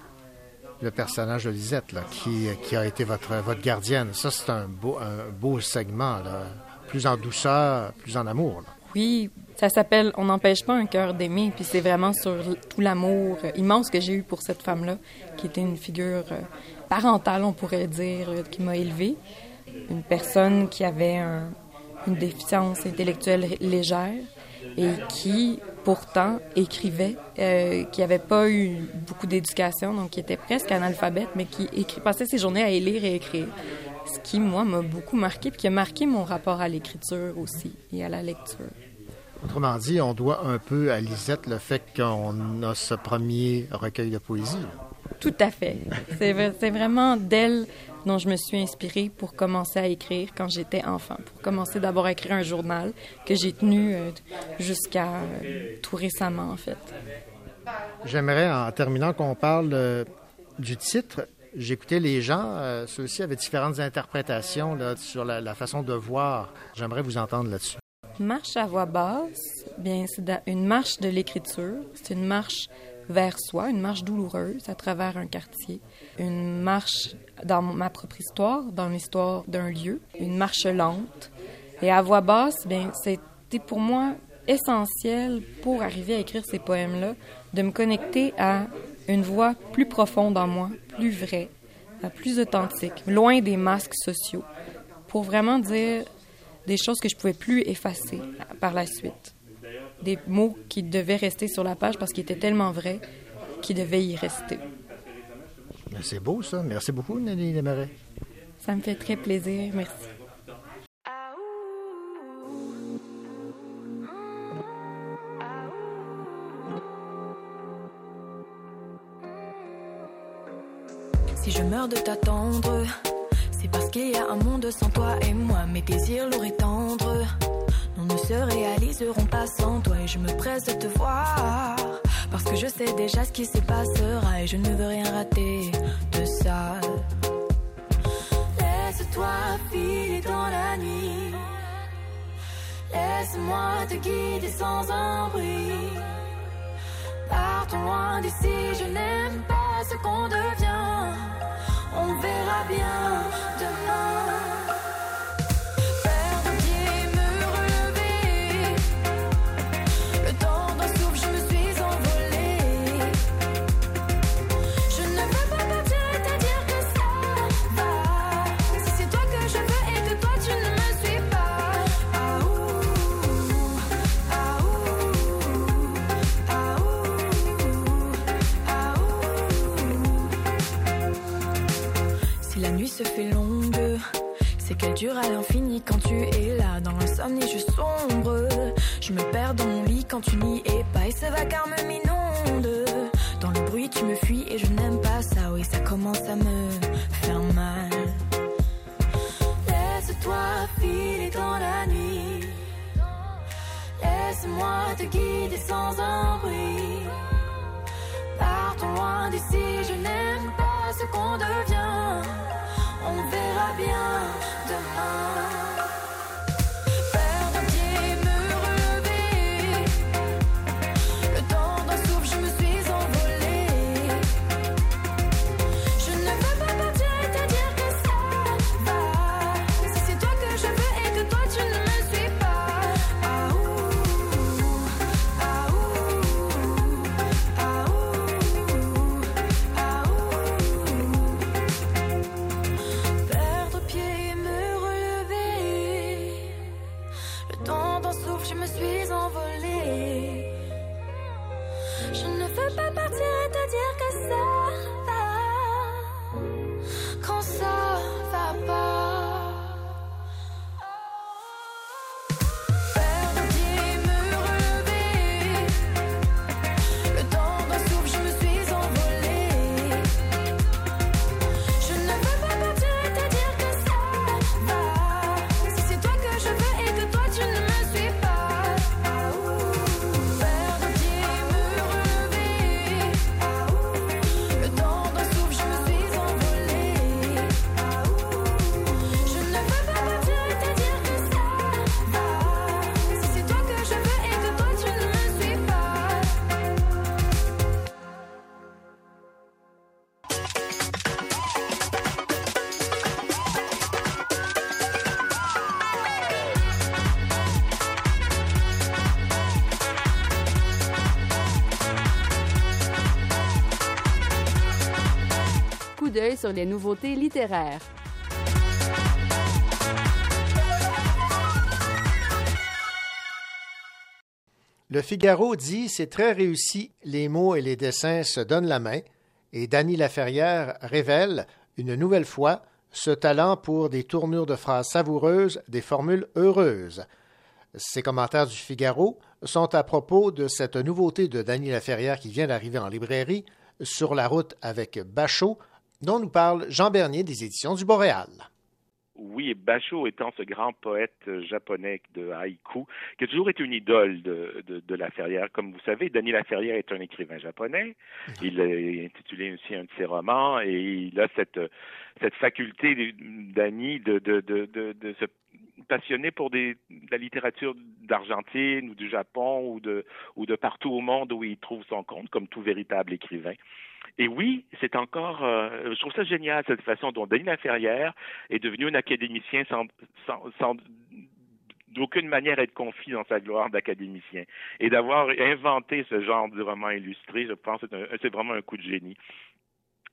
le personnage de Lisette, qui, qui a été votre, votre gardienne. Ça, c'est un beau, beau segment, plus en douceur, plus en amour. Oui, ça s'appelle On n'empêche pas un cœur d'aimer, puis c'est vraiment sur tout l'amour immense que j'ai eu pour cette femme-là, qui était une figure euh, parentale, on pourrait dire, qui m'a élevée. Une personne qui avait un- une déficience intellectuelle légère et qui, pourtant, écrivait, euh, qui n'avait pas eu beaucoup d'éducation, donc qui était presque analphabète, mais qui écrit, passait ses journées à lire et écrire. Ce qui, moi, m'a beaucoup marqué, puis qui a marqué mon rapport à l'écriture aussi et à la lecture. Autrement dit, on doit un peu à Lisette le fait qu'on a ce premier recueil de poésie. Tout à fait. C'est vraiment d'elle dont je me suis inspirée pour commencer à écrire quand j'étais enfant. Pour commencer d'abord à écrire un journal que j'ai tenu euh, jusqu'à euh, tout récemment, en fait. J'aimerais, en terminant, qu'on parle euh, du titre. J'écoutais les gens, ceux-ci avaient différentes interprétations là, sur la, la façon de voir. J'aimerais vous entendre là-dessus. Marche à voix basse, bien, c'est une marche de l'écriture. C'est une marche vers soi, une marche douloureuse à travers un quartier. Une marche dans ma propre histoire, dans l'histoire d'un lieu. Une marche lente. Et à voix basse, bien, c'était pour moi essentiel pour arriver à écrire ces poèmes-là, de me connecter à une voix plus profonde en moi, plus vraie, euh, plus authentique, loin des masques sociaux, pour vraiment dire des choses que je pouvais plus effacer par la suite. Des mots qui devaient rester sur la page parce qu'ils étaient tellement vrais qu'ils devaient y rester. Ben, C'est beau, ça. Merci beaucoup, Nelly Desmarais. Ça me fait très plaisir. Merci. Si je meurs de t'attendre, c'est parce qu'il y a un monde sans toi et moi. Mes désirs lourds et tendres, ne se réaliseront pas sans toi. Et je me presse de te voir, parce que je sais déjà ce qui se passera. Et je ne veux rien rater de ça. Laisse-toi filer dans la nuit. Laisse-moi te guider sans un bruit. Partons loin d'ici, je n'aime pas ce qu'on devient. On verra bien demain. Fait longue, c'est qu'elle dure à l'infini quand tu es là. Dans l'insomnie, je sombre. Je me perds dans mon lit quand tu n'y es pas. Et ce vacarme m'inonde. Dans le bruit, tu me fuis et je n'aime pas ça. Oui, ça commence à me faire mal. Laisse-toi filer dans la nuit. Laisse-moi te guider sans un bruit. Partons loin d'ici, je n'aime pas ce qu'on devient. On verra bien demain. Les nouveautés littéraires. Le Figaro dit c'est très réussi, les mots et les dessins se donnent la main, et Dany Laferrière révèle, une nouvelle fois, ce talent pour des tournures de phrases savoureuses, des formules heureuses. Ces commentaires du Figaro sont à propos de cette nouveauté de Dany Laferrière qui vient d'arriver en librairie, Sur la route avec Bachot, dont nous parle Jean Bernier des éditions du Boréal. Oui, et Basho étant ce grand poète euh, japonais de haïku, qui a toujours été une idole de, de, de Laferrière. Comme vous savez, Denis Laferrière est un écrivain japonais. Il a intitulé aussi un de ses romans et il a cette, cette faculté, Dany, de, de, de, se passionner pour de la littérature d'Argentine ou du Japon ou de, ou de partout au monde où il trouve son compte, comme tout véritable écrivain. Et oui, c'est encore, euh, je trouve ça génial, cette façon dont Denis Laferrière est devenu un académicien sans, sans, sans d'aucune manière être confié dans sa gloire d'académicien. Et d'avoir inventé ce genre de roman illustré, je pense que c'est, vraiment un coup de génie.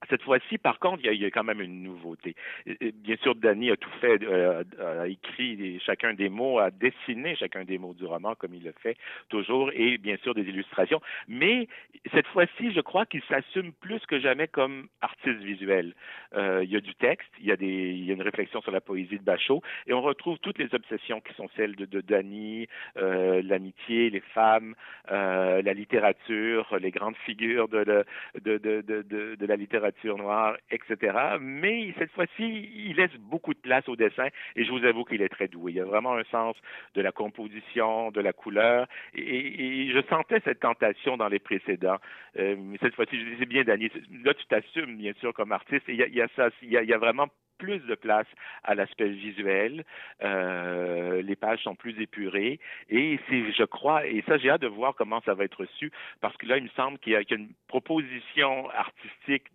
Cette fois-ci, par contre, il y, a, il y, a, quand même une nouveauté. Bien sûr, Danny a tout fait, euh, a écrit chacun des mots, a dessiné chacun des mots du roman comme il le fait toujours, et bien sûr des illustrations. Mais cette fois-ci, je crois qu'il s'assume plus que jamais comme artiste visuel. Euh, il y a du texte, il y a, des, il y a une réflexion sur la poésie de Bachot, et on retrouve toutes les obsessions qui sont celles de, de Danny, euh, l'amitié, les femmes, euh, la littérature, les grandes figures de, la, de, de, de, de la littérature noire, etc. Mais cette fois-ci, il laisse beaucoup de place au dessin, et je vous avoue qu'il est très doué. Il y a vraiment un sens de la composition, de la couleur, et, je sentais cette tentation dans les précédents. Euh, mais cette fois-ci, je disais bien, Danny, là, tu t'assumes, bien sûr, comme artiste, et il y a, ça, il y a vraiment plus de place à l'aspect visuel. Euh, les pages sont plus épurées et c'est, je crois, et ça j'ai hâte de voir comment ça va être reçu parce que là il me semble qu'il y a, une proposition artistique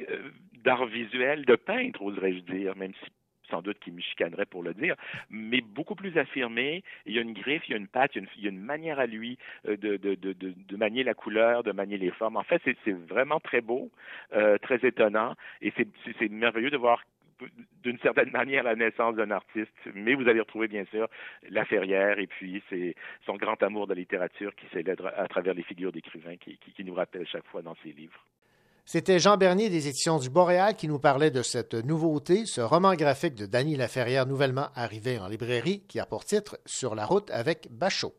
euh, d'art visuel, de peintre, oserais-je dire, même si sans doute qui me chicanerait pour le dire, mais beaucoup plus affirmé. Il y a une griffe, il y a une patte, il y a une, manière à lui de, de, manier la couleur, de manier les formes. En fait, c'est vraiment très beau, euh, très étonnant, et c'est merveilleux de voir d'une certaine <laughs> manière la naissance d'un artiste, mais vous allez retrouver bien sûr la Ferrière et puis c'est son grand amour de la littérature qui célèbre à travers les figures d'écrivains qui nous rappelle chaque fois dans ses livres. C'était Jean Bernier des éditions du Boréal qui nous parlait de cette nouveauté, ce roman graphique de Dany Laferrière nouvellement arrivé en librairie qui a pour titre Sur la route avec Bachot.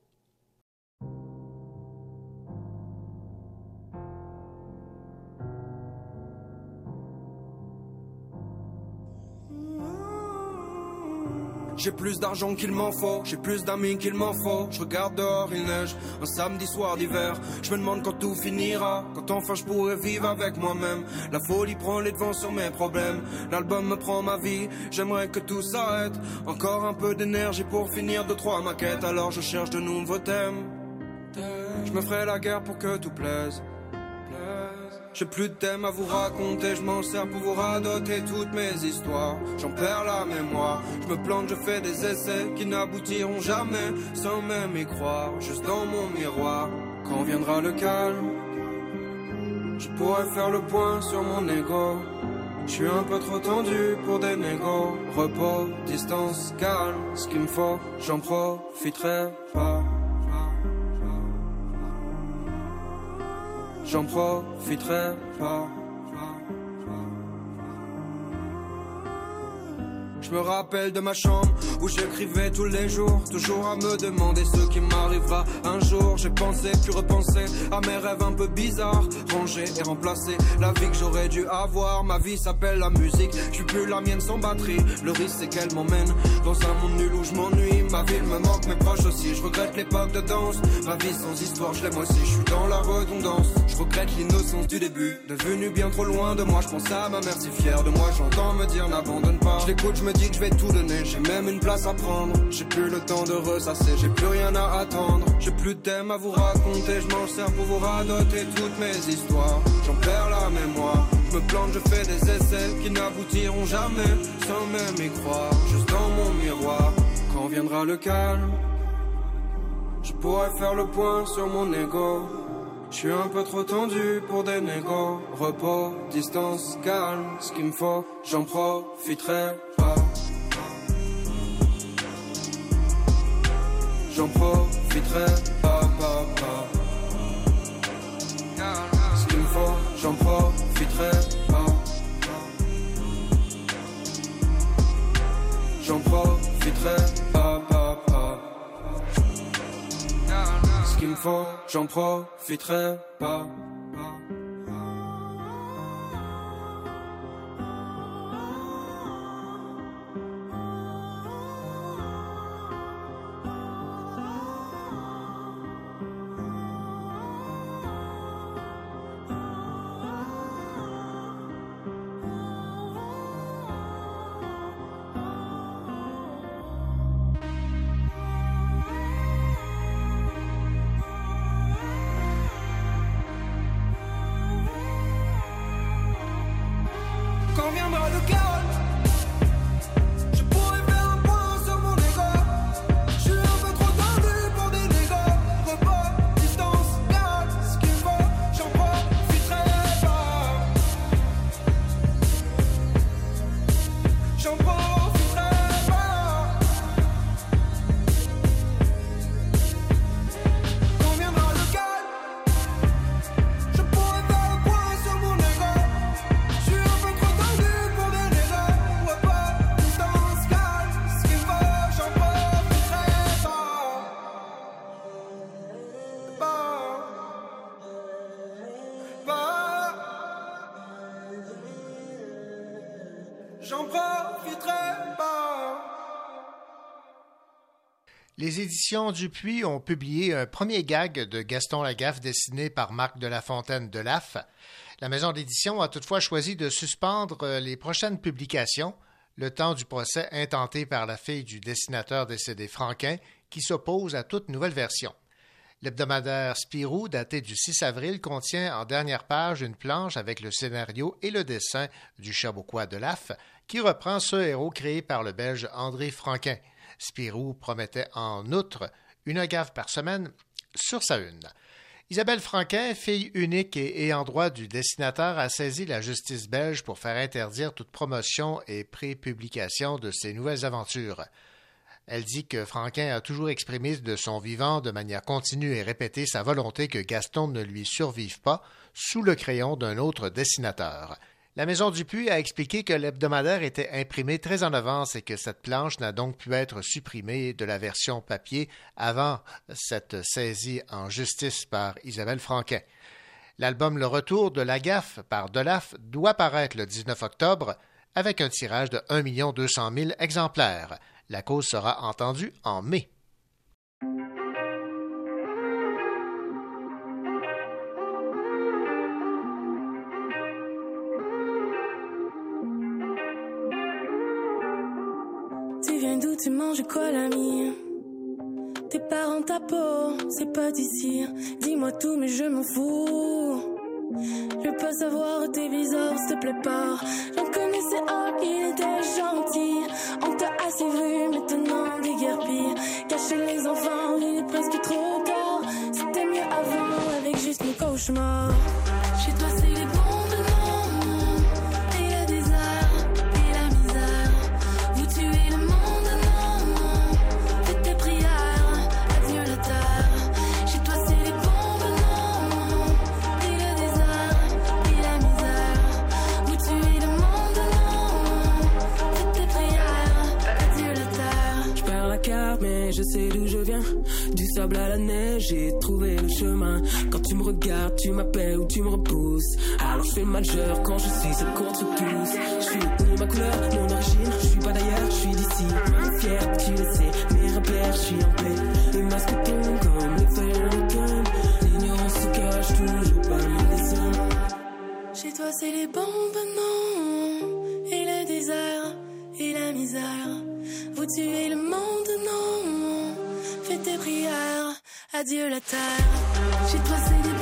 J'ai plus d'argent qu'il m'en faut, j'ai plus d'amis qu'il m'en faut. Je regarde dehors, il neige, un samedi soir d'hiver. Je me demande quand tout finira, quand enfin je pourrai vivre avec moi-même. La folie prend les devants sur mes problèmes. L'album me prend ma vie, j'aimerais que tout s'arrête. Encore un peu d'énergie pour finir de trois maquettes, alors je cherche de nouveaux thèmes. Je me ferai la guerre pour que tout plaise. J'ai plus de thèmes à vous raconter, je m'en sers pour vous radoter toutes mes histoires. J'en perds la mémoire, je me plante, je fais des essais qui n'aboutiront jamais, sans même y croire, juste dans mon miroir. Quand viendra le calme, je pourrais faire le point sur mon ego. Je suis un peu trop tendu pour des négos. Repos, distance, calme, ce qu'il me faut, j'en profiterai pas. J'en profiterai pas. Je me rappelle de ma chambre où j'écrivais tous les jours, toujours à me demander ce qui m'arrivera un jour. J'ai pensé puis repensé à mes rêves un peu bizarres, ranger et remplacer la vie que j'aurais dû avoir. Ma vie s'appelle la musique, je suis plus la mienne sans batterie. Le risque c'est qu'elle m'emmène dans un monde nul où je m'ennuie. Ma ville me manque, mes proches aussi. Je regrette l'époque de danse, ma vie sans histoire, je l'aime aussi. Je suis dans la redondance, je regrette l'innocence du début, devenu bien trop loin de moi. Je pense à ma mère si fière de moi, j'entends me dire n'abandonne pas. Je me dis que je vais tout donner, j'ai même une place à prendre. J'ai plus le temps de ressasser, j'ai plus rien à attendre. J'ai plus de thèmes à vous raconter, je m'en sers pour vous radoter toutes mes histoires. J'en perds la mémoire, je me plante, je fais des essais qui n'aboutiront jamais, sans même y croire, juste dans mon miroir. Quand viendra le calme, je pourrais faire le point sur mon ego. Je suis un peu trop tendu pour des négos. Repos, distance, calme, ce qu'il me faut, j'en profiterai J'en profiterai pas, pas, pas. Ce qu'il me faut, j'en profiterai pas. J'en profiterai pas, pas, pas. Ce qu'il me faut, j'en profiterai pas. Les éditions Dupuis ont publié un premier gag de Gaston Lagaffe dessiné par Marc de la Fontaine de l'AF. La maison d'édition a toutefois choisi de suspendre les prochaines publications le temps du procès intenté par la fille du dessinateur décédé Franquin qui s'oppose à toute nouvelle version. L'hebdomadaire Spirou, daté du 6 avril, contient en dernière page une planche avec le scénario et le dessin du Chaboquois de l'AF, qui reprend ce héros créé par le Belge André Franquin. Spirou promettait en outre une gaffe par semaine sur sa une. Isabelle Franquin, fille unique et ayant droit du dessinateur, a saisi la justice belge pour faire interdire toute promotion et prépublication de ses nouvelles aventures. Elle dit que Franquin a toujours exprimé de son vivant de manière continue et répétée sa volonté que Gaston ne lui survive pas sous le crayon d'un autre dessinateur. La Maison Dupuis a expliqué que l'hebdomadaire était imprimé très en avance et que cette planche n'a donc pu être supprimée de la version papier avant cette saisie en justice par Isabelle Franquin. L'album Le Retour de la gaffe par Delaf doit paraître le 19 octobre avec un tirage de 1 200 000 exemplaires. La cause sera entendue en mai. Tu manges quoi l'ami Tes parents ta peau, c'est pas d'ici. Dis-moi tout mais je m'en fous. Je veux pas savoir t'es bizarre, s'il te plaît pas. J'en connaissais un, il était gentil. On t'a assez vu, maintenant déguerpi. Cacher les enfants, il est presque trop tard. C'était mieux avant, avec juste mes cauchemars. Du sable à la neige, j'ai trouvé le chemin. Quand tu me regardes, tu m'appelles ou tu me repousses. Alors je fais le majeur quand je suis seul contre tous. Je suis pour ma couleur, mon origine. Je suis pas d'ailleurs, je suis d'ici. Fier, tu le sais, mes repères, je suis en paix. Les masques tombent comme les feuilles en. L'ignorance se cache toujours parmi les hommes. Chez toi c'est les bombes, non Et le désert, et la misère Vous tuez le monde, adieu la terre. J'ai tracé des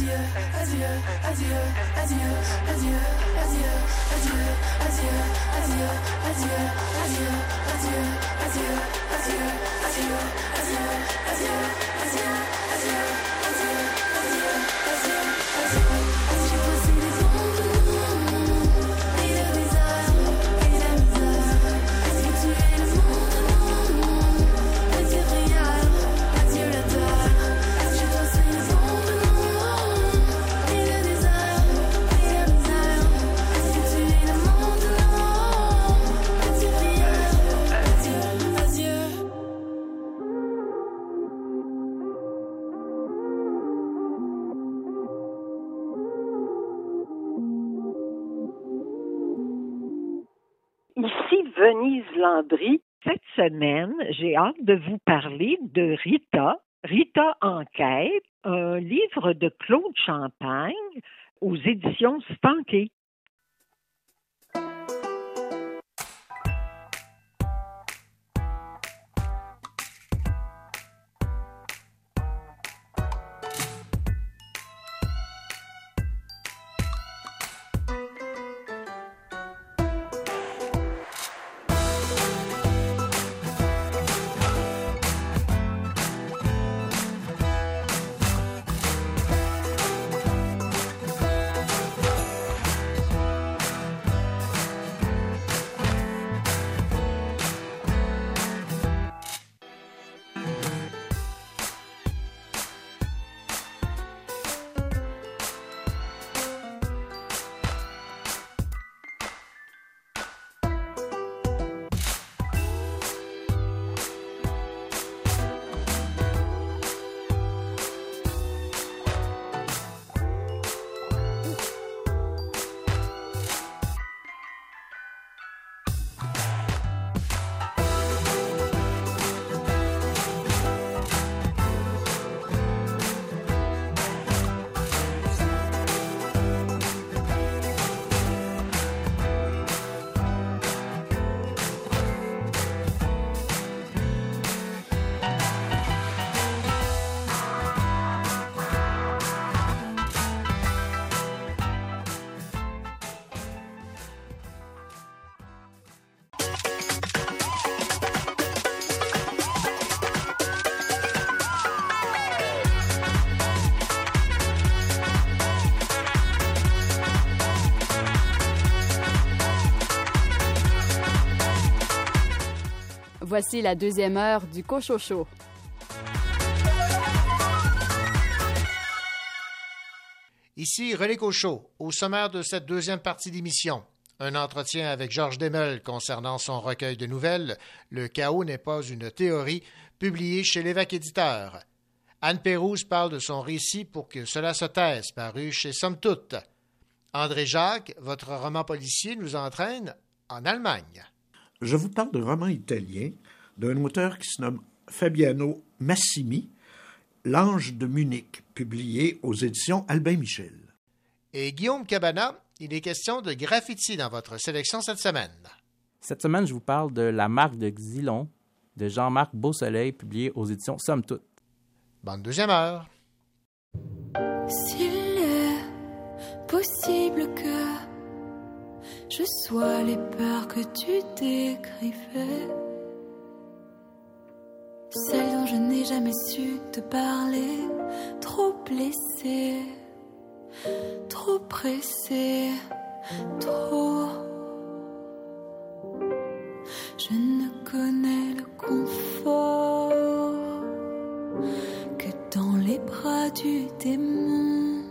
adieu, adieu, adieu, adieu, adieu, adieu, adieu, adieu, adieu, adieu, Venise Landry. Cette semaine, j'ai hâte de vous parler de Rita, Rita Enquête, un livre de Claude Champagne aux éditions Stanké. Voici la deuxième heure du Cochocho. Ici René Cochot, au sommaire de cette deuxième partie d'émission. Un entretien avec Georges Demel concernant son recueil de nouvelles Le chaos n'est pas une théorie, publié chez l'évêque éditeur. Anne Pérouse parle de son récit pour que cela se taise, paru chez Somme Toute. André Jacques, votre roman policier nous entraîne en Allemagne. Je vous parle de roman italien d'un auteur qui se nomme Fabiano Massimi, L'Ange de Munich, publié aux éditions Albin Michel. Et Guillaume Cabana, il est question de graffiti dans votre sélection cette semaine. Cette semaine, je vous parle de La marque de Xylon de Jean-Marc Beausoleil, publié aux éditions Somme Toute. Bonne deuxième heure. S'il est possible que je sois les peurs que tu décrivais, celles dont je n'ai jamais su te parler, trop blessée, trop pressée, trop. Je ne connais le confort que dans les bras du démon.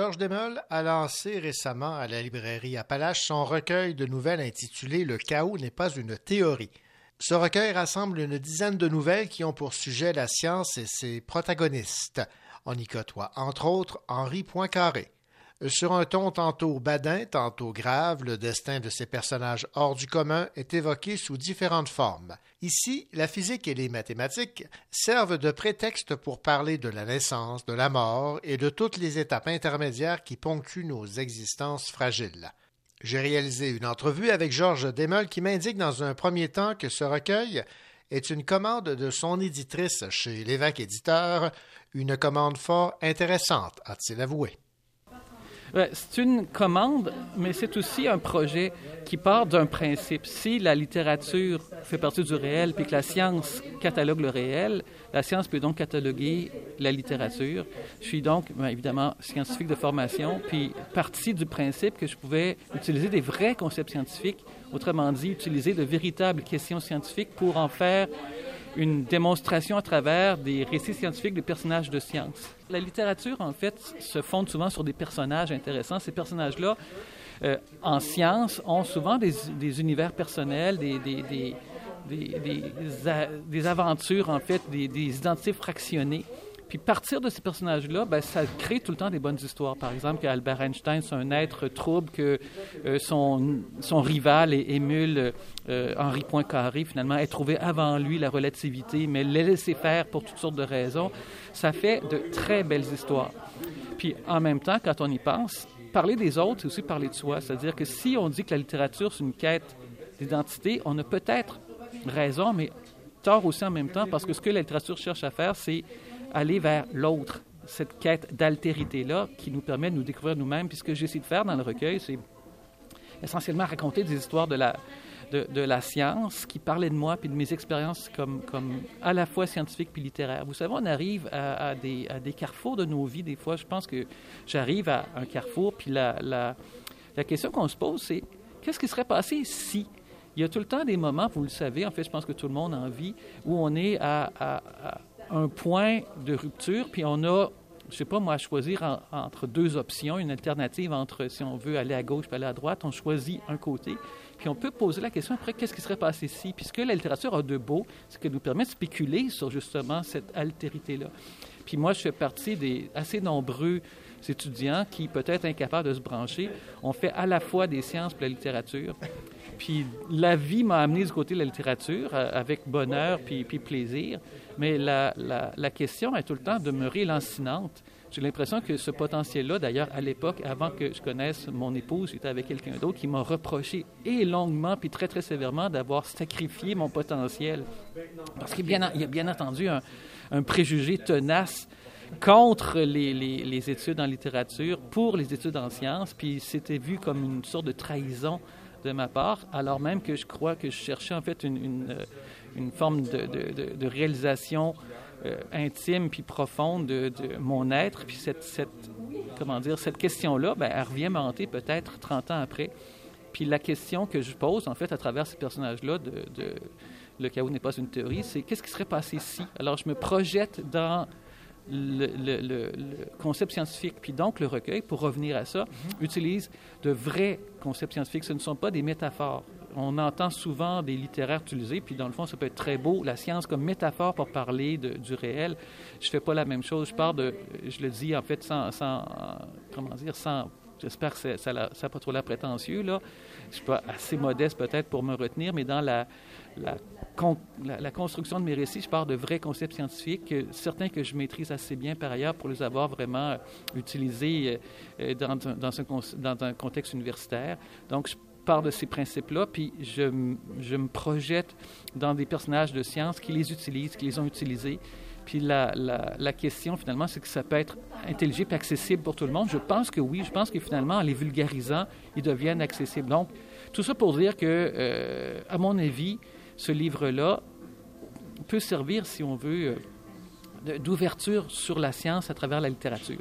Georges Demol a lancé récemment à la librairie Appalache son recueil de nouvelles intitulé Le chaos n'est pas une théorie. Ce recueil rassemble une dizaine de nouvelles qui ont pour sujet la science et ses protagonistes. On y côtoie, entre autres, Henri Poincaré. Sur un ton tantôt badin, tantôt grave, le destin de ces personnages hors du commun est évoqué sous différentes formes. Ici, la physique et les mathématiques servent de prétexte pour parler de la naissance, de la mort et de toutes les étapes intermédiaires qui ponctuent nos existences fragiles. J'ai réalisé une entrevue avec Georges Desmeules qui m'indique dans un premier temps que ce recueil est une commande de son éditrice chez l'évêque éditeur, une commande fort intéressante, a-t-il avoué. C'est une commande, mais c'est aussi un projet qui part d'un principe. Si la littérature fait partie du réel, puis que la science catalogue le réel, la science peut donc cataloguer la littérature. Je suis donc, bien évidemment, scientifique de formation, puis partie du principe que je pouvais utiliser des vrais concepts scientifiques, autrement dit, utiliser de véritables questions scientifiques pour en faire une démonstration à travers des récits scientifiques de personnages de science. La littérature, en fait, se fonde souvent sur des personnages intéressants. Ces personnages-là, euh, en science, ont souvent des, univers personnels, des, des, des, aventures, en fait, des, identités fractionnées. Puis partir de ces personnages-là, ben, ça crée tout le temps des bonnes histoires. Par exemple, qu'Albert Einstein, c'est un être trouble, que euh, son, rival émule euh, Henri Poincaré, finalement, ait trouvé avant lui la relativité, mais le laisser faire pour toutes sortes de raisons. Ça fait de très belles histoires. Puis en même temps, quand on y pense, parler des autres, c'est aussi parler de soi. C'est-à-dire que si on dit que la littérature, c'est une quête d'identité, on a peut-être raison, mais tort aussi en même temps, parce que ce que la littérature cherche à faire, c'est aller vers l'autre, cette quête d'altérité-là qui nous permet de nous découvrir nous-mêmes. Puis ce que j'essaie de faire dans le recueil, c'est essentiellement raconter des histoires de la, de, la science qui parlaient de moi puis de mes expériences comme, comme à la fois scientifiques puis littéraires. Vous savez, on arrive à, des, à des carrefours de nos vies. Des fois, je pense que j'arrive à un carrefour, puis la, la, la question qu'on se pose, c'est qu'est-ce qui serait passé si? Il y a tout le temps des moments, vous le savez, en fait, je pense que tout le monde en vit, où on est à, à un point de rupture, puis on a, je sais pas moi, à choisir entre deux options, une alternative entre si on veut aller à gauche puis aller à droite, on choisit un côté. Puis on peut poser la question après, qu'est-ce qui serait passé ici? Puisque la littérature a de beau, c'est qu'elle nous permet de spéculer sur justement cette altérité-là. Puis moi, je fais partie des assez nombreux étudiants qui, peut-être incapables de se brancher, ont fait à la fois des sciences et la littérature. Puis la vie m'a amené du côté de la littérature euh, avec bonheur puis, puis plaisir. Mais la, la, question est tout le temps demeurée lancinante. J'ai l'impression que ce potentiel-là, d'ailleurs, à l'époque, avant que je connaisse mon épouse, j'étais avec quelqu'un d'autre qui m'a reproché et longuement puis très, très sévèrement d'avoir sacrifié mon potentiel. Parce qu'il y a bien entendu un, un préjugé tenace contre les, les, études en littérature pour les études en sciences, puis c'était vu comme une sorte de trahison de ma part, alors même que je crois que je cherchais en fait une, une, euh, une forme de, de, de réalisation euh, intime puis profonde de, mon être. Puis cette, cette comment dire, cette question-là, ben, elle revient me hanter peut-être 30 ans après. Puis la question que je pose, en fait, à travers ces personnages-là, de, de, le chaos n'est pas une théorie, c'est qu'est-ce qui serait passé si? Alors, je me projette dans le, concept scientifique, puis donc le recueil, pour revenir à ça, mhm. utilise de vrais concepts scientifiques. Ce ne sont pas des métaphores. On entend souvent des littéraires utilisés, puis dans le fond, ça peut être très beau, la science comme métaphore pour parler du réel. Je fais pas la même chose. Je pars de, je le dis en fait sans, comment dire, sans J'espère que ça n'a pas trop la prétentieux, là. Je suis pas assez modeste peut-être pour me retenir, mais dans la, construction de mes récits, je pars de vrais concepts scientifiques, certains que je maîtrise assez bien par ailleurs pour les avoir vraiment euh, utilisés euh, un, dans un contexte universitaire. Donc, je pars de ces principes-là, puis je, je me projette dans des personnages de science qui les utilisent, qui les ont utilisés. Puis la, la, la, question, finalement, c'est que ça peut être intelligible et accessible pour tout le monde. Je pense que oui. Je pense que finalement, en les vulgarisant, ils deviennent accessibles. Donc, tout ça pour dire que, euh, à mon avis, ce livre-là peut servir, si on veut, euh, d'ouverture sur la science à travers la littérature.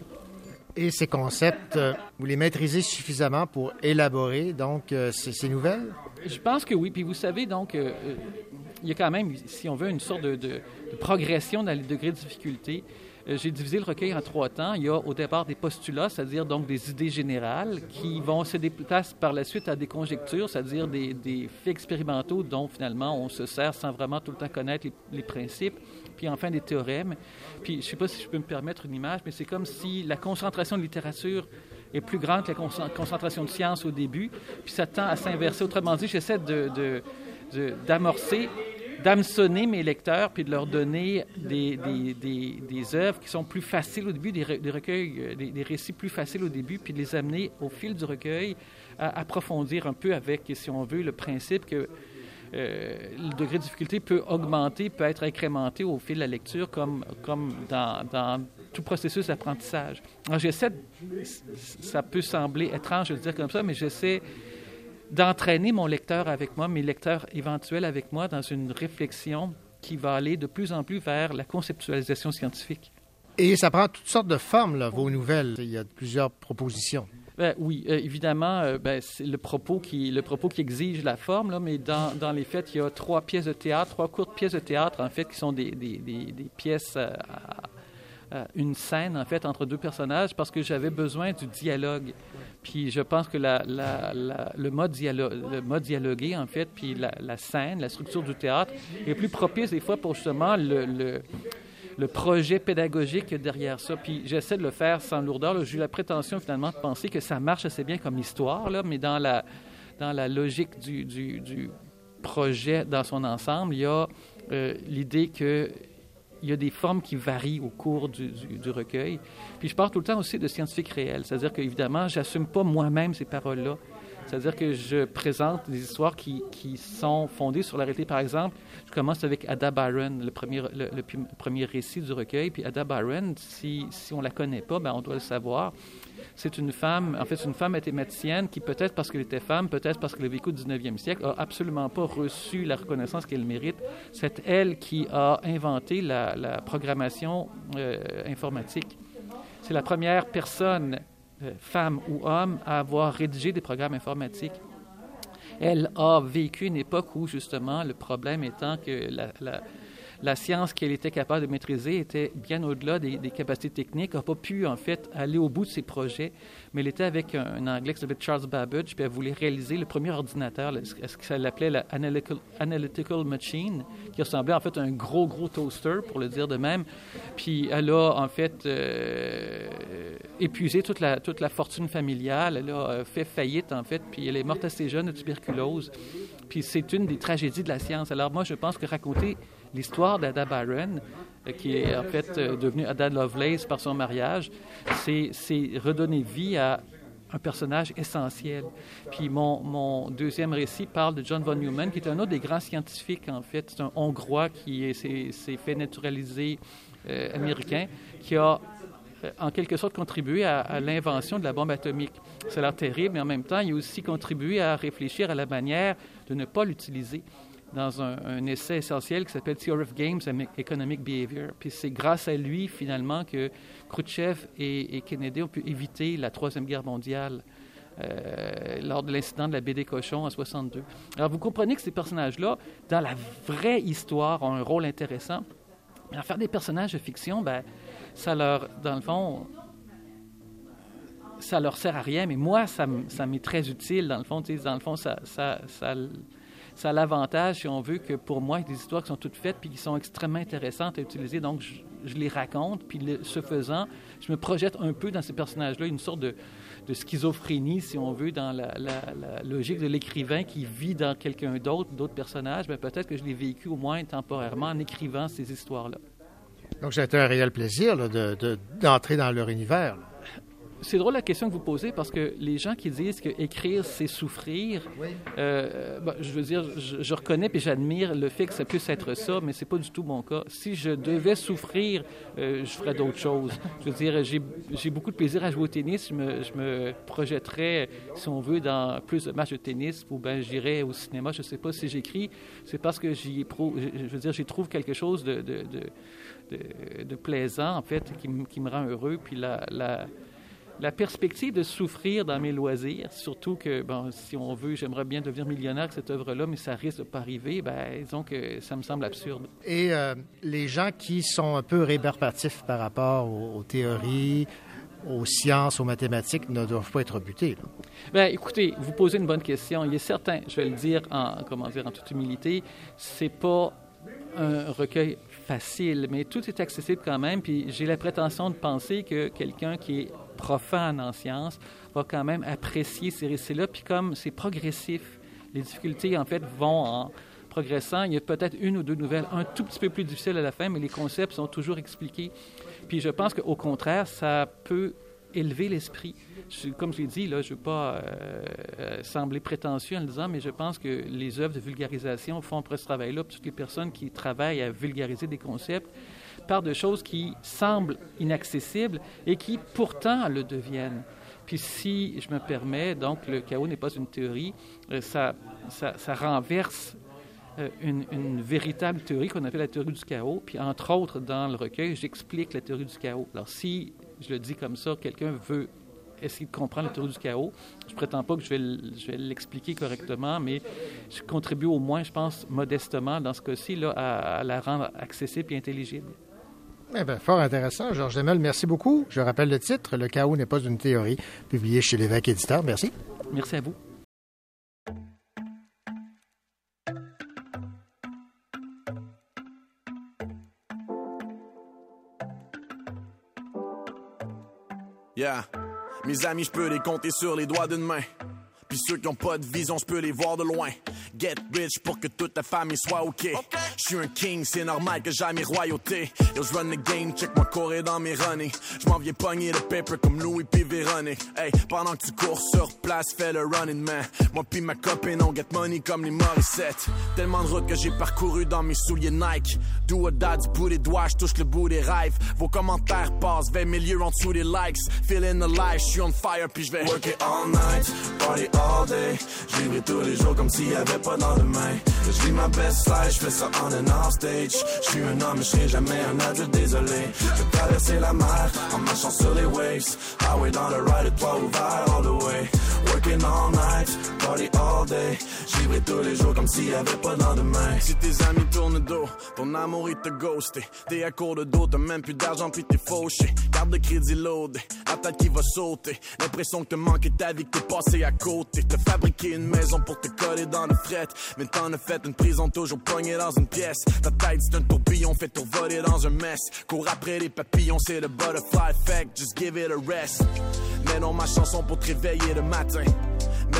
Et ces concepts, euh, vous les maîtrisez suffisamment pour élaborer donc euh, ces, nouvelles? Je pense que oui. Puis vous savez, donc, il y a quand même, si on veut, une sorte de, progression dans les degrés de difficulté. euh, j'ai divisé le recueil en trois temps. Il y a au départ des postulats, c'est-à-dire donc des idées générales, qui vont se déplacer par la suite à des conjectures, c'est-à-dire des, faits expérimentaux dont finalement on se sert sans vraiment tout le temps connaître les principes. Puis enfin des théorèmes. Puis je ne sais pas si je peux me permettre une image, mais c'est comme si la concentration de littérature est plus grande que la con- concentration de science au début, puis ça tend à s'inverser. Autrement dit, j'essaie d'amorcer, d'hameçonner mes lecteurs, puis de leur donner des, œuvres qui sont plus faciles au début, des, re- des recueils, euh, des, récits plus faciles au début, puis de les amener au fil du recueil à approfondir un peu avec, si on veut, le principe que le degré de difficulté peut augmenter, peut être incrémenté au fil de la lecture, comme, comme dans, tout processus d'apprentissage. J'essaie, de- ça peut sembler étrange de le dire comme ça, mais j'essaie d'entraîner mon lecteur avec moi, mes lecteurs éventuels avec moi, dans une réflexion qui va aller de plus en plus vers la conceptualisation scientifique. Et ça prend toutes sortes de formes, là, vos nouvelles. Il y a plusieurs propositions. Ben, oui, euh, évidemment, euh, ben, c'est le propos qui le propos qui exige la forme, là, mais dans, dans les faits, il y a trois pièces de théâtre, trois courtes pièces de théâtre, en fait, qui sont des, pièces euh, à, une scène, en fait, entre deux personnages, parce que j'avais besoin du dialogue. Puis je pense que la, la, la- le, mode le dialogué, en fait, puis la, la scène, la structure du théâtre, est plus propice des fois pour justement le, le, le projet pédagogique derrière ça. Puis j'essaie de le faire sans lourdeur. J'ai eu la prétention finalement de penser que ça marche assez bien comme histoire, là, mais dans la, dans la logique du, du, projet dans son ensemble, il y a euh, l'idée que il y a des formes qui varient au cours du, du- du recueil. Puis je parle tout le temps aussi de scientifique réel, c'est-à-dire qu'évidemment, j'assume pas moi-même ces paroles-là. C'est-à-dire que je présente des histoires qui, qui sont fondées sur la réalité. Par exemple, je commence avec Ada Byron, le premier, le, premier récit du recueil. Puis Ada Byron, si, si on la connaît pas, ben on doit le savoir. C'est une femme, en fait, une femme mathématicienne qui, peut-être parce qu'elle était femme, peut-être parce qu'elle a vécu au 19e siècle, a absolument pas reçu la reconnaissance qu'elle mérite. C'est elle qui a inventé la, la programmation euh, informatique. C'est la première personne, euh, femme ou homme, à avoir rédigé des programmes informatiques. Elle a vécu une époque où, justement, le problème étant que la, la- la science qu'elle était capable de maîtriser était bien au-delà des, capacités techniques, n'a pas pu, en fait, aller au bout de ses projets, mais elle était avec un, Anglais qui s'appelait Charles Babbage, puis elle voulait réaliser le premier ordinateur, ce que ça l'appelait la analytical, analytical Machine, qui ressemblait en fait à un gros, gros toaster, pour le dire de même. Puis elle a, en fait, euh, épuisé toute la, toute la fortune familiale, elle a euh, fait faillite, en fait, puis elle est morte assez jeune de tuberculose. Puis c'est une des tragédies de la science. Alors moi, je pense que raconter l'histoire d'Ada Byron, euh, qui est en fait euh, devenue Ada Lovelace par son mariage, c'est c'est redonner vie à un personnage essentiel. Puis mon, deuxième récit parle de John von Neumann, qui est un autre des grands scientifiques, en fait. C'est un Hongrois qui est- s'est fait naturaliser euh, américain, qui a en quelque sorte contribué à, l'invention de la bombe atomique. A l'air terrible, mais en même temps, il a aussi contribué à réfléchir à la manière de ne pas l'utiliser dans un, essai essentiel qui s'appelle Theory of Games and Economic Behavior. Puis c'est grâce à lui, finalement, que Khrouchtchev et, Kennedy ont pu éviter la Troisième Guerre mondiale euh, lors de l'incident de la baie des cochons en 62. Alors vous comprenez que ces personnages-là, dans la vraie histoire, ont un rôle intéressant. Mais en faire des personnages de fiction, ben, ça leur, dans le fond, ça leur sert à rien, mais moi, ça, ça m'est très utile, dans le fond. Dans le fond, ça, ça, ça a l'avantage, si on veut, que pour moi, des histoires qui sont toutes faites puis qui sont extrêmement intéressantes à utiliser. Donc, je, les raconte, puis ce faisant, je me projette un peu dans ces personnages-là, une sorte de, schizophrénie, si on veut, dans la, logique de l'écrivain qui vit dans quelqu'un d'autre, d'autres personnages. Mais peut-être que je les vécu au moins temporairement en écrivant ces histoires-là. Donc, ça a été un réel plaisir d'entrer dans leur univers. C'est drôle la question que vous posez parce que les gens qui disent que écrire c'est souffrir, euh, ben, je veux dire, je, je reconnais et j'admire le fait que ça puisse être ça, mais c'est pas du tout mon cas. Si je devais souffrir, euh, je ferais d'autres choses. Je veux dire, j'ai beaucoup de plaisir à jouer au tennis. Je me, je me projetterais, si on veut, dans plus de matchs de tennis ou ben j'irais au cinéma. Je sais pas si j'écris, c'est parce que j'y je, veux dire, j'y trouve quelque chose de, de, de, de- de plaisant en fait qui, me- qui me rend heureux. Puis la, la la perspective de souffrir dans mes loisirs, surtout que, bon, si on veut, j'aimerais bien devenir millionnaire avec cette œuvre-là, mais ça risque de pas arriver, ben, disons que ça me semble absurde. Et euh, les gens qui sont un peu rébarbatifs par rapport aux, aux théories, aux sciences, aux mathématiques, ne doivent pas être butés. là. Ben, écoutez, vous posez une bonne question. Il est certain, je vais le dire en, comment dire, en toute humilité, c'est pas un recueil facile, mais tout est accessible quand même. Puis j'ai la prétention de penser que quelqu'un qui est profane en sciences va quand même apprécier ces récits-là. Puis comme c'est progressif, les difficultés en fait vont en progressant. Il y a peut-être une ou deux nouvelles un tout petit peu plus difficiles à la fin, mais les concepts sont toujours expliqués. Puis je pense qu'au contraire, ça peut élever l'esprit. Comme je l'ai dit, là, je ne veux pas euh, euh, sembler prétentieux en le disant, mais je pense que les œuvres de vulgarisation font après ce travail-là. Toutes les personnes qui travaillent à vulgariser des concepts partent de choses qui semblent inaccessibles et qui pourtant le deviennent. Puis si je me permets, donc le chaos n'est pas une théorie, euh, ça, ça, renverse euh, une, véritable théorie qu'on appelle la théorie du chaos. Puis, entre autres, dans le recueil, j'explique la théorie du chaos. Alors, si je le dis comme ça, quelqu'un veut essayer de comprendre la théorie du chaos, je prétends pas que je vais l'expliquer correctement, mais je contribue au moins, je pense, modestement, dans ce cas-ci, à la rendre accessible et intelligible. Eh bien, fort intéressant. Georges Demel, merci beaucoup. Je rappelle le titre, Le chaos n'est pas une théorie, publié chez l'évêque éditeur. Merci. Merci à vous. Yeah. Mes amis, je peux les compter sur les doigts d'une main. Puis ceux qui ont pas de vision, je peux les voir de loin. Get rich pour que toute ta famille soit OK. Je suis un king, c'est normal que j'ai mes royautés. Yo, je run the game, check moi courir dans mes runnings. Je m'en viens pogner le paper comme Louis puis Véronique. Hey, pendant que tu cours sur place, fais le running man. Moi puis ma copine, on get money comme les Morissette. Tellement de routes que j'ai parcouru dans mes souliers Nike. Do or die, du bout des doigts, je touche le bout des rêves. Vos commentaires passent 20 milieux en dessous des likes. Feeling alive, je suis on fire puis je vais Work it all night, party all day. Je vivrai tous les jours comme s'il y avait pas lendemain. Je vis ma best life, je fais ça on and off stage. Je suis un homme, je serai jamais un adulte, désolé. Je vais traverser la mer en marchant sur les waves. Highway dans le ride, toit ouvert all the way. Working all night, party all day. Je vivrai tous les jours comme s'il y avait pas de lendemain. Si tes amis tournent dos, ton amour il te ghosté. T'es à court de dos, t'as même plus d'argent puis t'es fauché. Carte de crédit loadé, la tête qui va sauter. L'impression que te manquer ta vie, que t'es passé à côté. T'as fabriqué une maison pour te coller dans le Mais t'en as fait une prison toujours poignée dans une pièce. Ta tête c'est un tourbillon fait tout voler dans un mess. Cours après les papillons, c'est le butterfly effect. Just give it a rest. Mais non, ma chanson pour te réveiller le matin.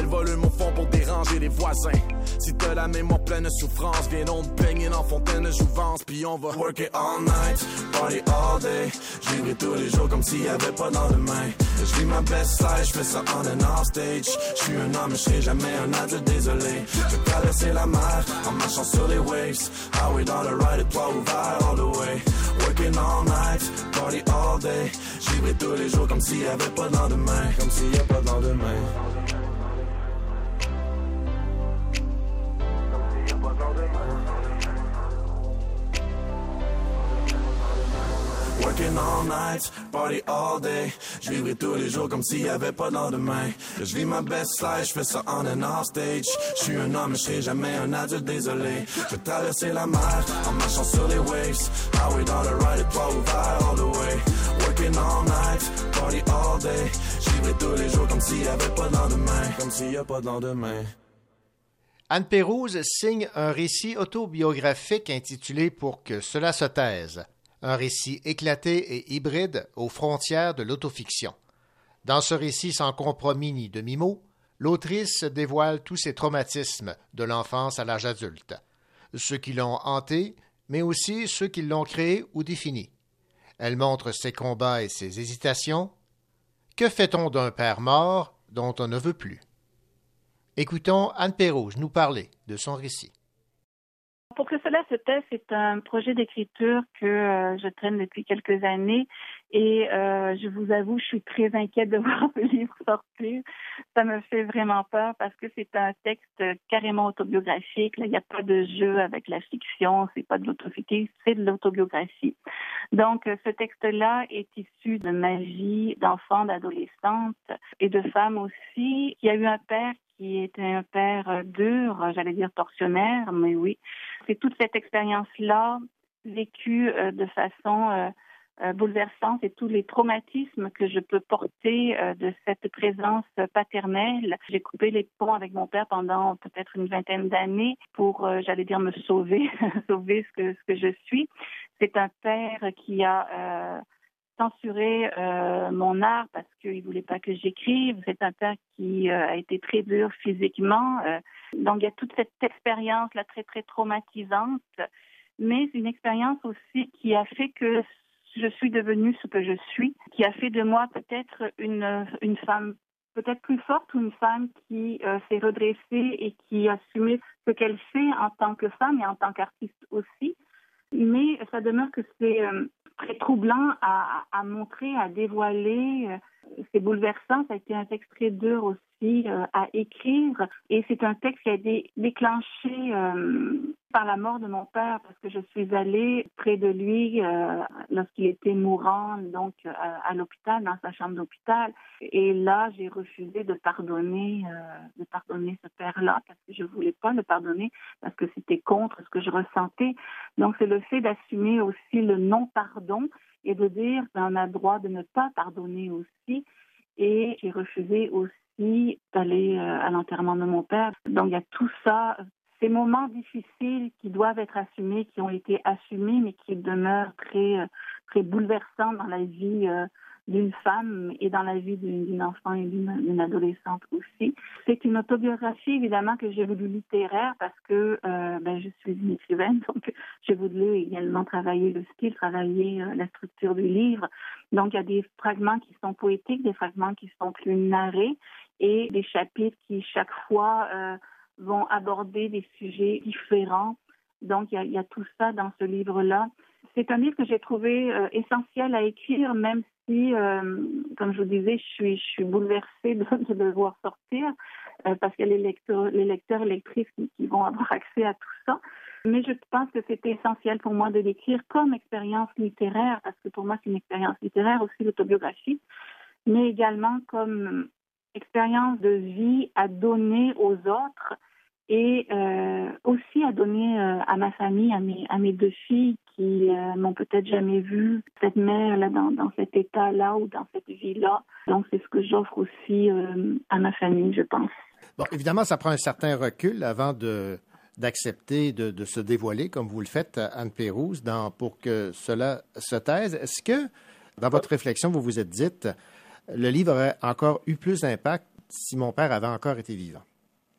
Volume au fond pour déranger les voisins. Si t'as la mémoire pleine de souffrance, viens donc te baigner dans fontaine de jouvence, puis on va Work it all night, party all day. Vivrai tous les jours comme s'il y avait pas de lendemain. Je vis ma best life, je fais ça on and off stage. Je suis un homme, je serai jamais un adulte, désolé. Je vais traverser la mer en marchant sur les waves. Highway dans le ride, toit ouvert all the way. Working all night, party all day. Je vivrai tous les jours comme s'il y avait pas de lendemain. Comme s'il y a pas de lendemain. Working all night, party all day. Je vivrai tous les jours comme s'il y avait pas de lendemain. Je vis ma best life, je fais ça on and off stage. Je suis un homme, je serai jamais un adulte, désolé. Je traverser la mer en marchant sur les waves. Highway dans le ride, toit ouvert all the way. Working all night, party all day. Je vivrai tous les jours comme s'il y avait pas de. Comme s'il y a pas de lendemain. Anne Pérouse signe un récit autobiographique intitulé Pour que cela se taise. Un récit éclaté et hybride aux frontières de l'autofiction. Dans ce récit sans compromis ni demi-mot, l'autrice dévoile tous ses traumatismes de l'enfance à l'âge adulte, ceux qui l'ont hanté, mais aussi ceux qui l'ont créé ou défini. Elle montre ses combats et ses hésitations. Que fait-on d'un père mort dont on ne veut plus? Écoutons Anne Pérouge nous parler de son récit. Pour que texte-là, ce texte, c'est un projet d'écriture que euh, je traîne depuis quelques années et euh, je vous avoue, je suis très inquiète de <laughs> voir le livre sortir. Ça me fait vraiment peur parce que c'est un texte carrément autobiographique. Il n'y a pas de jeu avec la fiction, c'est pas de l'autoficité, c'est de l'autobiographie. Donc, euh, ce texte-là est issu de ma vie d'enfant, d'adolescente et de femme aussi. Il y a eu un père qui était un père euh, dur, j'allais dire tortionnaire, mais oui. C'est toute cette expérience-là vécue euh, de façon euh, bouleversante et tous les traumatismes que je peux porter de cette présence paternelle. J'ai coupé les ponts avec mon père pendant peut-être une vingtaine d'années pour, j'allais dire, me sauver, <laughs> sauver ce que, ce que je suis. C'est un père qui a censuré euh, mon art parce qu'il voulait pas que j'écrive. C'est un père qui euh, a été très dur physiquement. Euh. donc il y a toute cette expérience là très très traumatisante, mais une expérience aussi qui a fait que je suis devenue ce que je suis, qui a fait de moi peut-être une une femme peut-être plus forte ou une femme qui s'est redressée et qui a assumé ce qu'elle fait en tant que femme et en tant qu'artiste aussi. Mais ça demeure que c'est très troublant à, à, montrer, à dévoiler. C'est bouleversant. Ça a été un texte très dur aussi euh, à écrire. Et c'est un texte qui a été déclenché euh, par la mort de mon père parce que je suis allée près de lui euh, lorsqu'il était mourant, donc à, l'hôpital, dans sa chambre d'hôpital. Et là, j'ai refusé de pardonner, de pardonner ce père-là parce que je voulais pas le pardonner parce que c'était contre ce que je ressentais. Donc, c'est le fait d'assumer aussi le non-pardon et de dire qu'on a le droit de ne pas pardonner aussi. Et j'ai refusé aussi d'aller à l'enterrement de mon père. Donc, il y a tout ça ces moments difficiles qui doivent être assumés, qui ont été assumés, mais qui demeurent très, euh, très bouleversants dans la vie euh, d'une femme et dans la vie d'une enfant et d'une adolescente aussi. C'est une autobiographie évidemment que j'ai voulu littéraire parce que euh, ben, je suis une écrivaine, <laughs> donc j'ai voulu également travailler le style, travailler la structure du livre. Donc il y a des fragments qui sont poétiques, des fragments qui sont plus narrés et des chapitres qui chaque fois vont aborder des sujets différents. Donc, il y a, tout ça dans ce livre-là. C'est un livre que j'ai trouvé euh, essentiel à écrire, même si, euh, comme je vous disais, je suis, bouleversée de, de le voir sortir, euh, parce qu'il y a les lecteurs, les lectrices qui, vont avoir accès à tout ça. Mais je pense que c'était essentiel pour moi de l'écrire comme expérience littéraire, parce que pour moi, c'est une expérience littéraire, aussi l'autobiographie, mais également comme expérience de vie à donner aux autres et euh, aussi à donner euh, à ma famille, à mes, deux filles qui euh, m'ont peut-être jamais vu cette mère là dans, cet état-là ou dans cette vie-là. Donc c'est ce que j'offre aussi euh, à ma famille, je pense. Bon, évidemment, ça prend un certain recul avant de d'accepter de, se dévoiler, comme vous le faites, Anne Pérouse, pour que cela se taise. Est-ce que, dans votre réflexion, vous vous êtes dite, le livre aurait encore eu plus d'impact si mon père avait encore été vivant?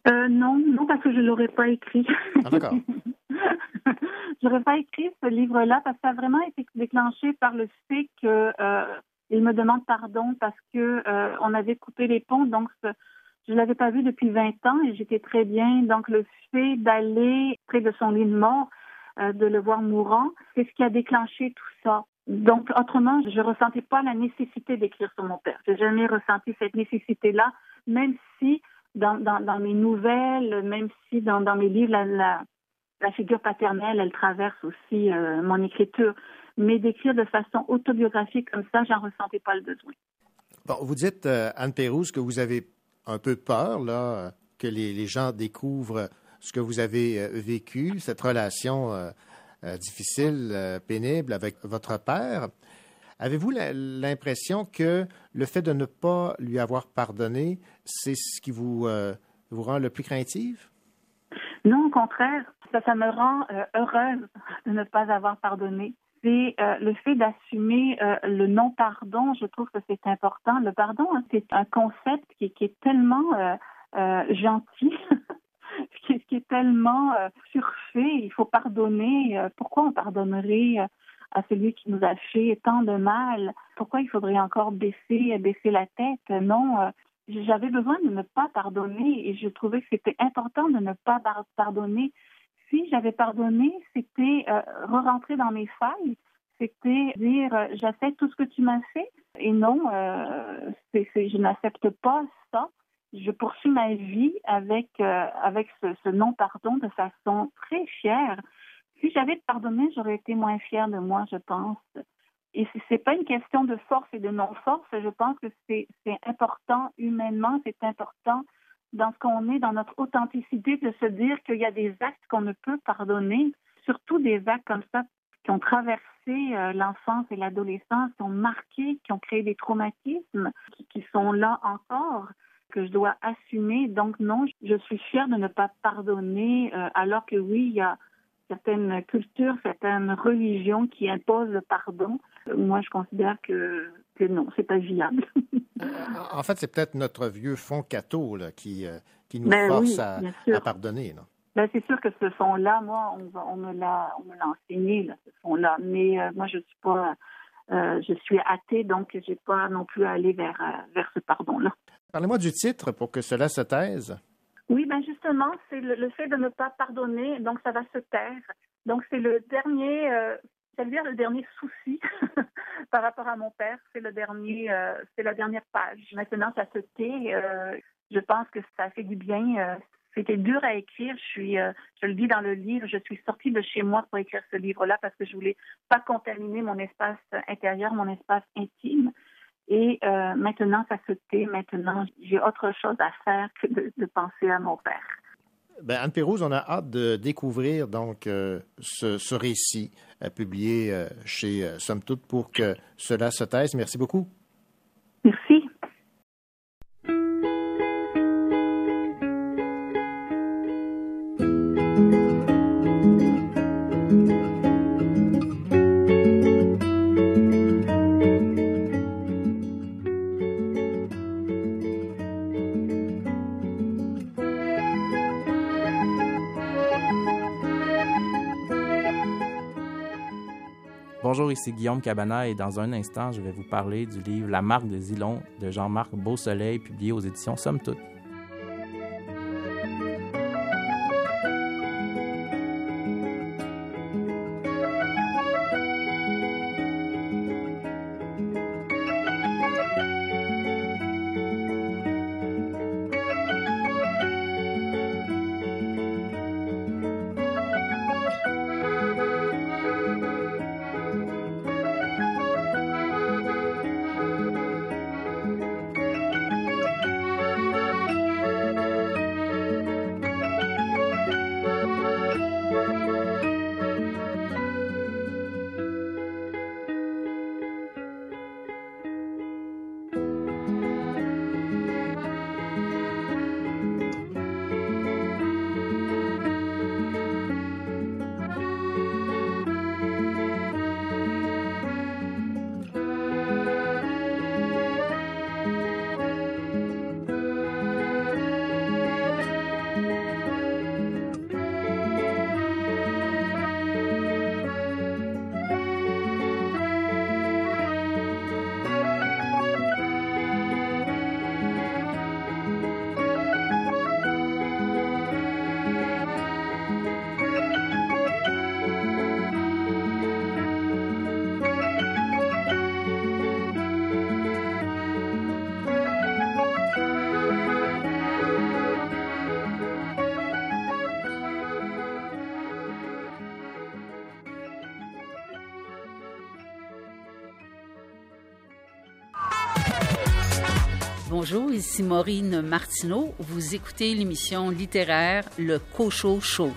Euh, non, non, parce que je l'aurais pas écrit. Ah, d'accord. <laughs> J'aurais pas écrit ce livre-là parce que ça a vraiment été déclenché par le fait que euh, il me demande pardon parce que euh, on avait coupé les ponts, donc je l'avais pas vu depuis 20 ans et j'étais très bien. Donc le fait d'aller près de son lit de mort, euh, de le voir mourant, c'est ce qui a déclenché tout ça. Donc autrement, je ressentais pas la nécessité d'écrire sur mon père. J'ai jamais ressenti cette nécessité-là, même si dans, mes nouvelles, même si dans, mes livres, la, figure paternelle, elle traverse aussi euh, mon écriture. Mais d'écrire de façon autobiographique comme ça, j'en ressentais pas le besoin. Bon, vous dites, euh, Anne Pérouse, que vous avez un peu peur, là, que les, les gens découvrent ce que vous avez euh, vécu, cette relation difficile, pénible avec votre père. Avez-vous l'impression que le fait de ne pas lui avoir pardonné, c'est ce qui vous, euh, vous rend le plus craintive? Non, au contraire, ça, me rend euh, heureuse de ne pas avoir pardonné. C'est euh, le fait d'assumer le non-pardon, je trouve que c'est important. Le pardon, hein, c'est un concept qui, qui est tellement gentil, <laughs> qui, qui, est tellement surfait. Il faut pardonner. pourquoi on pardonnerait à celui qui nous a fait tant de mal. Pourquoi il faudrait encore baisser, baisser la tête? Non, euh, j'avais besoin de ne pas pardonner et je trouvais que c'était important de ne pas pardonner. si j'avais pardonné, c'était euh, re-rentrer dans mes failles, c'était dire euh, j'accepte tout ce que tu m'as fait et non, euh, je n'accepte pas ça. Je poursuis ma vie avec avec ce non-pardon de façon très fière. Si j'avais pardonné, j'aurais été moins fière de moi, je pense. Et ce n'est pas une question de force et de non-force. Je pense que c'est important humainement, c'est important dans ce qu'on est, dans notre authenticité, de se dire qu'il y a des actes qu'on ne peut pardonner, surtout des actes comme ça qui ont traversé euh, l'enfance et l'adolescence, qui ont marqué, qui ont créé des traumatismes, qui, qui sont là encore, que je dois assumer. Donc non, je suis fière de ne pas pardonner, euh, alors que oui, il y a certaines cultures, certaines religions qui imposent le pardon. Euh, Moi, je considère que, que non, c'est pas viable. En fait, c'est peut-être notre vieux fond catho là, qui, euh, qui nous Ben force oui, à, à pardonner. là. Ben, c'est sûr que ce fond-là, moi, on, me l'a, on me l'a enseigné, là, ce fond-là. Mais euh, moi, je suis pas, euh, je suis athée, donc j'ai pas non plus à aller vers, euh, vers ce pardon-là. Parlez-moi du titre pour que cela se taise. Oui, ben justement, c'est le, fait de ne pas pardonner, donc ça va se taire. Donc c'est le dernier, euh, j'allais dire le dernier souci <laughs> par rapport à mon père. C'est le dernier, euh, c'est la dernière page. Maintenant, ça se tait. euh, je pense que ça fait du bien. euh, c'était dur à écrire. Je je le dis dans le livre, je suis sortie de chez moi pour écrire ce livre-là parce que je voulais pas contaminer mon espace intérieur, mon espace intime. Et euh, maintenant, ça se tait. Maintenant, j'ai autre chose à faire que de, penser à mon père. Ben, Anne Pérouse, on a hâte de découvrir donc euh, ce, récit euh, publié chez Somme Toute pour que cela se taise. Merci beaucoup. Bonjour, ici Guillaume Cabana et dans un instant, je vais vous parler du livre La marque de Zilon de Jean-Marc Beausoleil, publié aux éditions Somme Toute. Bonjour, ici Maureen Martineau. Vous écoutez l'émission littéraire Le Cochot Show.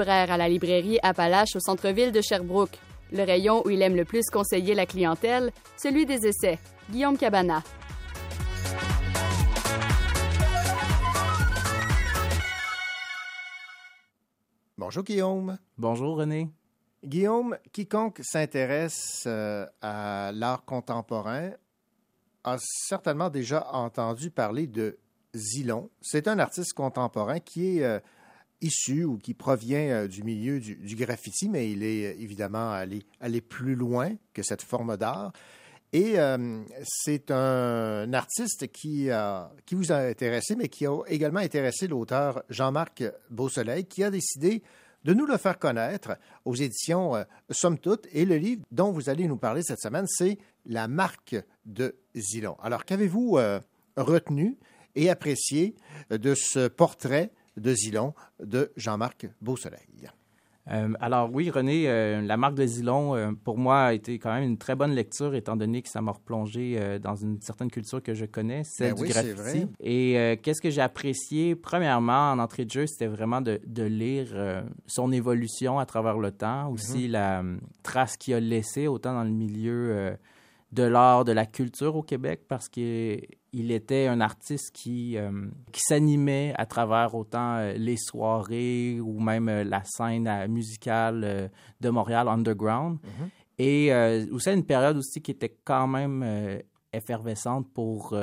Libraire à la librairie Appalache au centre-ville de Sherbrooke. Le rayon où il aime le plus conseiller la clientèle, celui des essais. Guillaume Cabana. Bonjour Guillaume. Bonjour René. Guillaume, quiconque s'intéresse euh, à l'art contemporain a certainement déjà entendu parler de Zilon. C'est un artiste contemporain qui est euh, issu ou qui provient euh, du milieu du, graffiti, mais il est euh, évidemment allé, allé plus loin que cette forme d'art. Et euh, c'est un artiste qui, a, qui vous a intéressé, mais qui a également intéressé l'auteur Jean-Marc Beausoleil, qui a décidé de nous le faire connaître aux éditions euh, Somme Toute. Et le livre dont vous allez nous parler cette semaine, c'est La marque de Zilon. Alors, qu'avez-vous euh, retenu et apprécié de ce portrait de Zilon de Jean-Marc Beausoleil? Euh, alors oui, René, euh, la marque de Zilon, euh, pour moi, a été quand même une très bonne lecture, étant donné que ça m'a replongé dans une certaine culture que je connais, celle Ben du oui, graffiti. vrai. Et qu'est-ce que j'ai apprécié? Premièrement, en entrée de jeu, c'était vraiment de, de lire son évolution à travers le temps, aussi Mhm. la euh, trace qu'il a laissée, autant dans le milieu de l'art, de la culture au Québec, parce qu'il était un artiste qui, euh, qui s'animait à travers autant euh, les soirées ou même euh, la scène musicale de Montréal underground. Et euh, aussi à une période aussi qui était quand même effervescente pour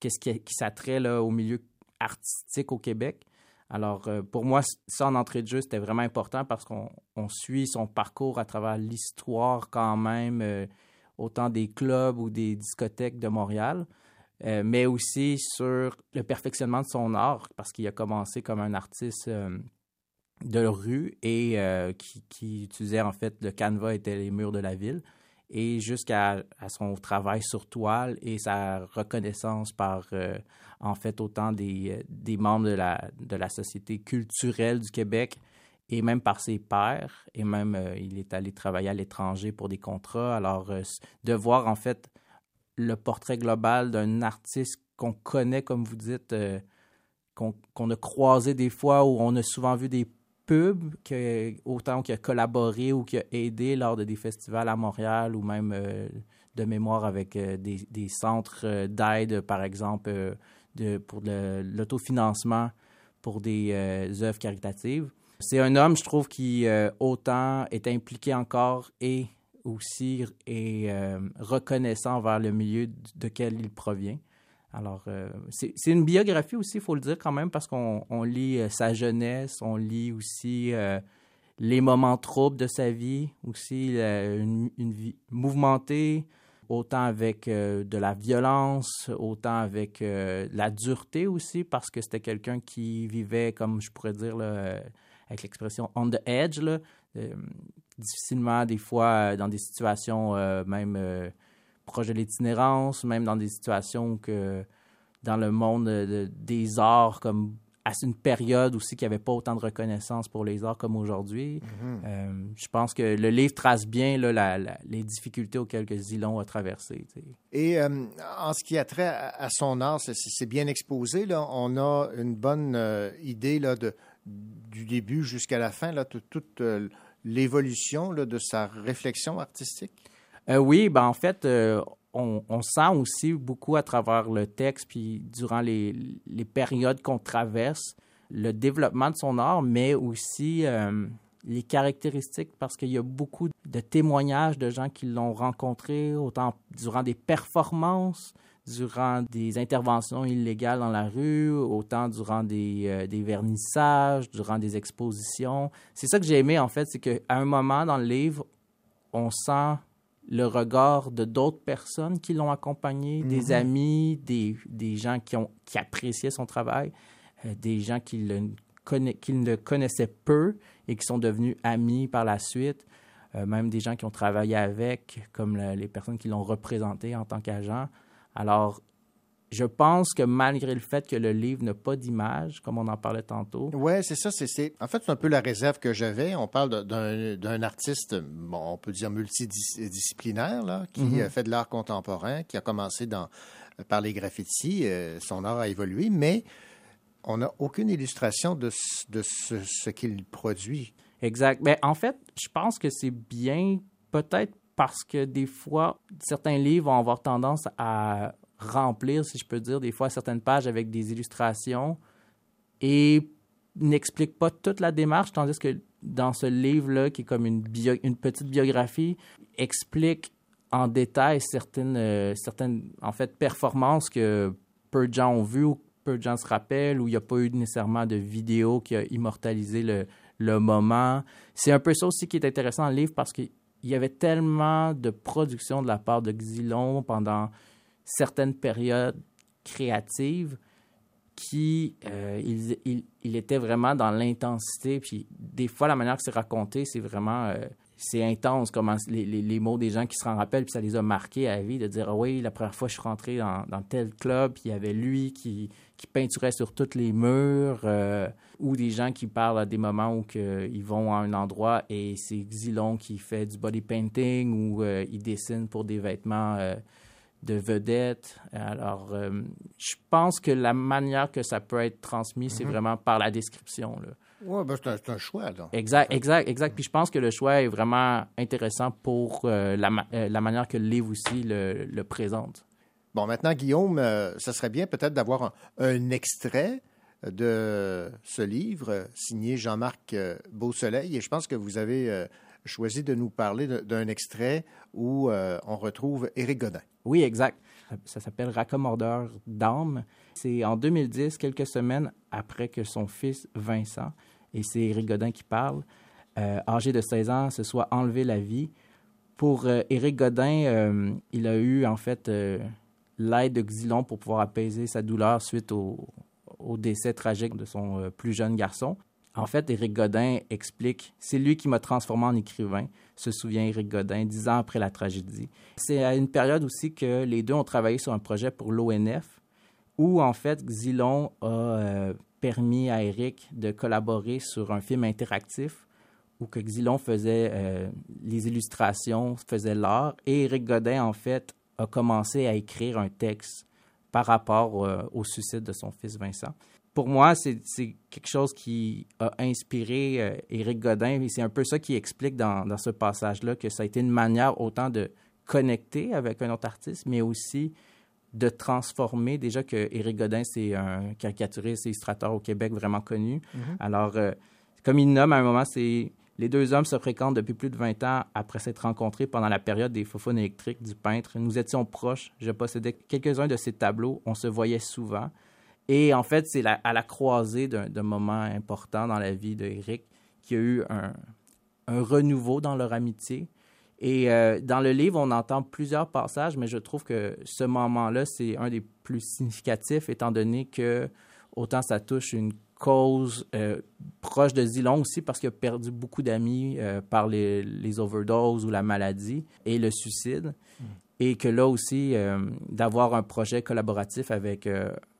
qu'est-ce qui, qui s'attrait au milieu artistique au Québec. Alors, pour moi, ça, en entrée de jeu, c'était vraiment important parce qu'on on suit son parcours à travers l'histoire quand même, autant des clubs ou des discothèques de Montréal, euh, mais aussi sur le perfectionnement de son art parce qu'il a commencé comme un artiste euh, de rue et euh, qui, utilisait en fait le canevas était les murs de la ville. Et jusqu'à à son travail sur toile et sa reconnaissance par en fait autant des, des membres de la, de la société culturelle du Québec et même par ses pairs. Et même il est allé travailler à l'étranger pour des contrats. Alors de voir en fait le portrait global d'un artiste qu'on connaît comme vous dites euh, qu'on a croisé des fois où on a souvent vu des pubs, que, autant qui a collaboré ou qui a aidé lors de des festivals à Montréal ou même euh, de mémoire avec euh, des, des centres euh, d'aide, par exemple, de, pour l'autofinancement pour des œuvres caritatives. C'est un homme, je trouve, qui autant est impliqué encore et aussi est euh, reconnaissant envers le milieu de quel il provient. Alors, euh, c'est une biographie aussi, il faut le dire quand même, parce qu'on on lit euh, sa jeunesse, on lit aussi euh, les moments troubles de sa vie, aussi une, une vie mouvementée, autant avec de la violence, autant avec la dureté aussi, parce que c'était quelqu'un qui vivait, comme je pourrais dire, là, avec l'expression on the edge, là, difficilement des fois dans des situations euh, même euh, proches de l'itinérance, même dans des situations que dans le monde de- des arts, comme à une période aussi qu'il n'y avait pas autant de reconnaissance pour les arts comme aujourd'hui. Mhm. Euh, je pense que le livre trace bien là, la- la- les difficultés auxquelles que Zilon a traversé. tu sais. Et euh, en ce qui a trait à, à son art, c'est- bien exposé. Là. On a une bonne euh, idée là, de, du début jusqu'à la fin, là, tout- toute euh, l'évolution de sa réflexion artistique? Euh, oui, ben en fait, euh, on, on sent aussi beaucoup à travers le texte, puis durant les, les périodes qu'on traverse, le développement de son art, mais aussi euh, les caractéristiques, parce qu'il y a beaucoup de témoignages de gens qui l'ont rencontré, autant durant des performances, durant des interventions illégales dans la rue, autant durant des, euh, des vernissages, durant des expositions. C'est ça que j'ai aimé, en fait, c'est qu'à un moment dans le livre, on sent le regard de d'autres personnes qui l'ont accompagné, des Mhm. amis, des, des gens qui, ont, qui appréciaient son travail, euh, des gens qui le, conna- qui le connaissaient peu et qui sont devenus amis par la suite, euh, même des gens qui ont travaillé avec, comme le- les personnes qui l'ont représenté en tant qu'agent. Alors, je pense que malgré le fait que le livre n'a pas d'image, comme on en parlait tantôt, Oui, c'est ça. c'est- En fait, c'est un peu la réserve que j'avais. On parle d'un artiste, bon, on peut dire multidisciplinaire, là, qui Mhm. euh, fait de l'art contemporain, qui a commencé dans, par les graffitis. euh, son art a évolué, mais on n'a aucune illustration de, ce- de ce, ce qu'il produit. Exact. Mais en fait, je pense que c'est bien, peut-être parce que des fois, certains livres vont avoir tendance à remplir, si je peux dire, des fois certaines pages avec des illustrations et n'expliquent pas toute la démarche, tandis que dans ce livre-là, qui est comme une, petite biographie, explique en détail certaines, euh, certaines en fait, performances que peu de gens ont vues ou peu de gens se rappellent, où il n'y a pas eu nécessairement de vidéo qui a immortalisé le, le moment. C'est un peu ça aussi qui est intéressant dans le livre parce qu'il y avait tellement de production de la part de Xylon pendant certaines périodes créatives qui euh, il, il- il était vraiment dans l'intensité. Puis des fois, la manière que c'est raconté, c'est vraiment euh, c'est intense, comment les, les- les mots des gens qui se en rappellent, puis ça les a marqués à vie de dire ah oui, la première fois je suis rentré dans, dans tel club, puis il y avait lui qui, qui peinturait sur tous les murs, euh, ou des gens qui parlent à des moments où que, ils vont à un endroit et c'est Xylon qui fait du body painting ou euh, il dessine pour des vêtements. euh, de vedettes. Alors, euh, je pense que la manière que ça peut être transmis, c'est Mhm. vraiment par la description. Là. Oui, ben, c'est un, choix. Donc. Exact, exact, exact. Puis je pense que le choix est vraiment intéressant pour la, ma- la manière que le livre aussi le, le présente. Bon, maintenant, Guillaume, ça serait bien peut-être d'avoir un, un extrait de ce livre signé Jean-Marc euh, Beausoleil. Et je pense que vous avez euh, choisi de nous parler d'un extrait où euh, on retrouve Éric Godin. Oui, exact. Ça, s'appelle Raccommodeur d'âme. C'est en 2010, quelques semaines après que son fils Vincent, et c'est Éric Godin qui parle, âgé de 16 ans, se soit enlevé la vie. Pour Éric Godin, il a eu en fait l'aide de Xylon pour pouvoir apaiser sa douleur suite au, au décès tragique de son euh, plus jeune garçon. En fait, Éric Godin explique C'est lui qui m'a transformé en écrivain, se souvient Éric Godin, dix ans après la tragédie. C'est à une période aussi que les deux ont travaillé sur un projet pour l'ONF, où en fait, Xylon a euh, permis à Éric de collaborer sur un film interactif où que Xylon faisait euh, les illustrations, faisait l'art, et Éric Godin, en fait, a commencé à écrire un texte par rapport euh, au suicide de son fils Vincent. Pour moi, c'est quelque chose qui a inspiré euh, Éric Godin, et c'est un peu ça qui explique dans, dans ce passage-là que ça a été une manière autant de connecter avec un autre artiste, mais aussi de transformer. Déjà que Éric Godin, c'est un caricaturiste et illustrateur au Québec vraiment connu. Mhm. Alors, euh, comme il nomme à un moment, c'est les deux hommes se fréquentent depuis plus de 20 ans après s'être rencontrés pendant la période des faufounes électriques du peintre. Nous étions proches. Je possédais quelques-uns de ses tableaux. On se voyait souvent. Et en fait, c'est à la croisée d'un moment important dans la vie d'Éric qu'il y a eu un, un renouveau dans leur amitié. Et euh, dans le livre, on entend plusieurs passages, mais je trouve que ce moment-là, c'est un des plus significatifs, étant donné que autant ça touche une cause euh, proche de Zilon aussi, parce qu'il a perdu beaucoup d'amis euh, par les, les, overdoses ou la maladie et le suicide. Mm. Et que là aussi, d'avoir un projet collaboratif avec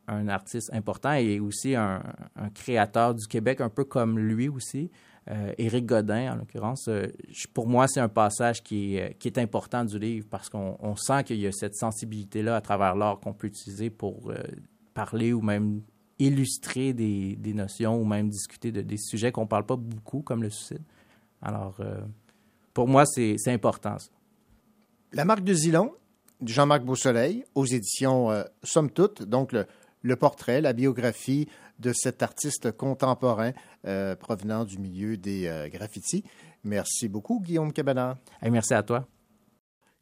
un artiste important et aussi un, un, créateur du Québec, un peu comme lui aussi, euh, Éric Godin, en l'occurrence, euh, pour moi, c'est un passage qui est, qui est, important du livre parce qu'on sent qu'il y a cette sensibilité-là à travers l'art qu'on peut utiliser pour euh, parler ou même illustrer des, des, notions ou même discuter de des sujets qu'on ne parle pas beaucoup, comme le suicide. Alors, pour moi, c'est important. Ça. La marque de Zilon, Jean-Marc Beausoleil, aux éditions Somme Toute, donc le, le portrait, la biographie de cet artiste contemporain euh, provenant du milieu des euh, graffitis. Merci beaucoup, Guillaume Cabana. merci à toi.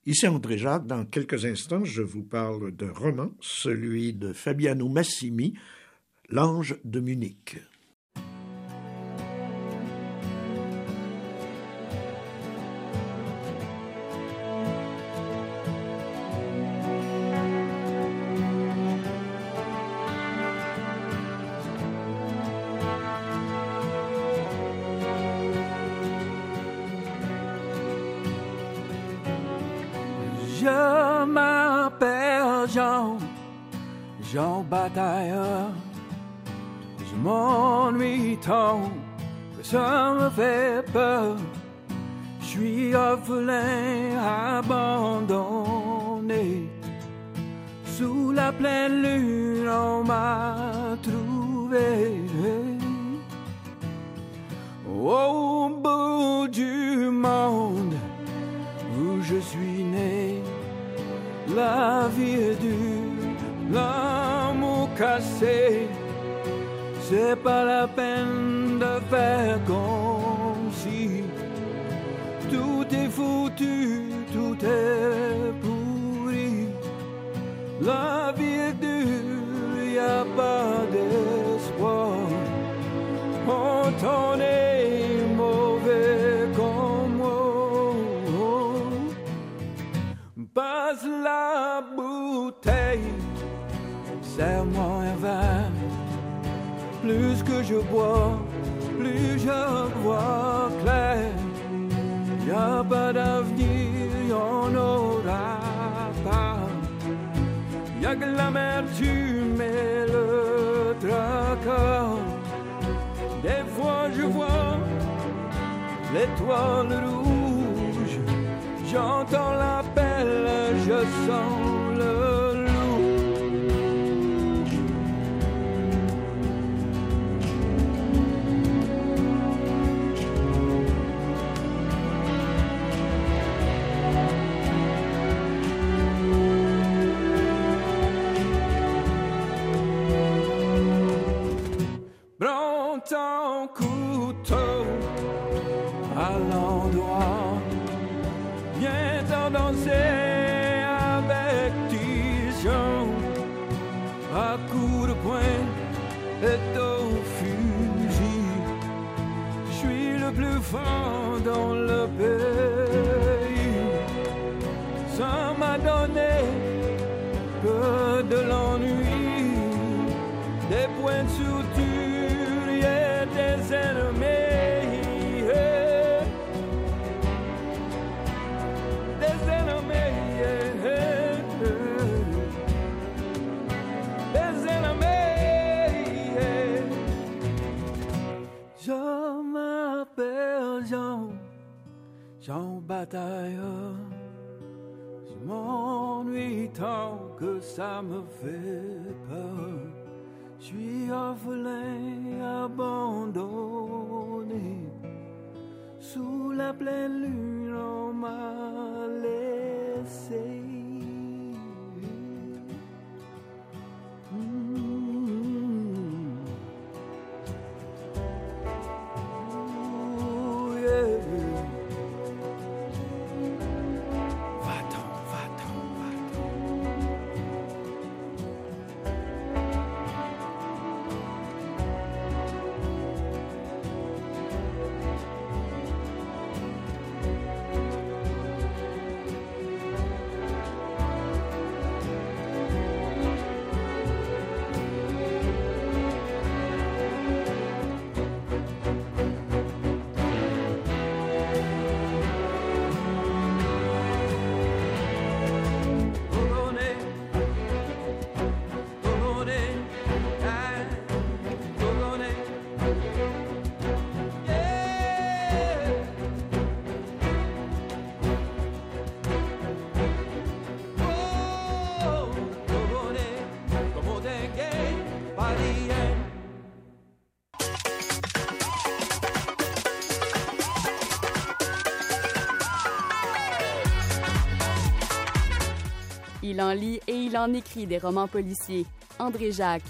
Ici André Jacques. Dans quelques instants, je vous parle d'un roman, celui de Fabiano Massimi, L'ange de Munich. J'entends l'appel, je sens Je m'ennuie tant que ça me fait peur. Je suis orphelin, abandonné. Sous la pleine lune, on m'a. Lit et il en écrit des romans policiers. André Jacques.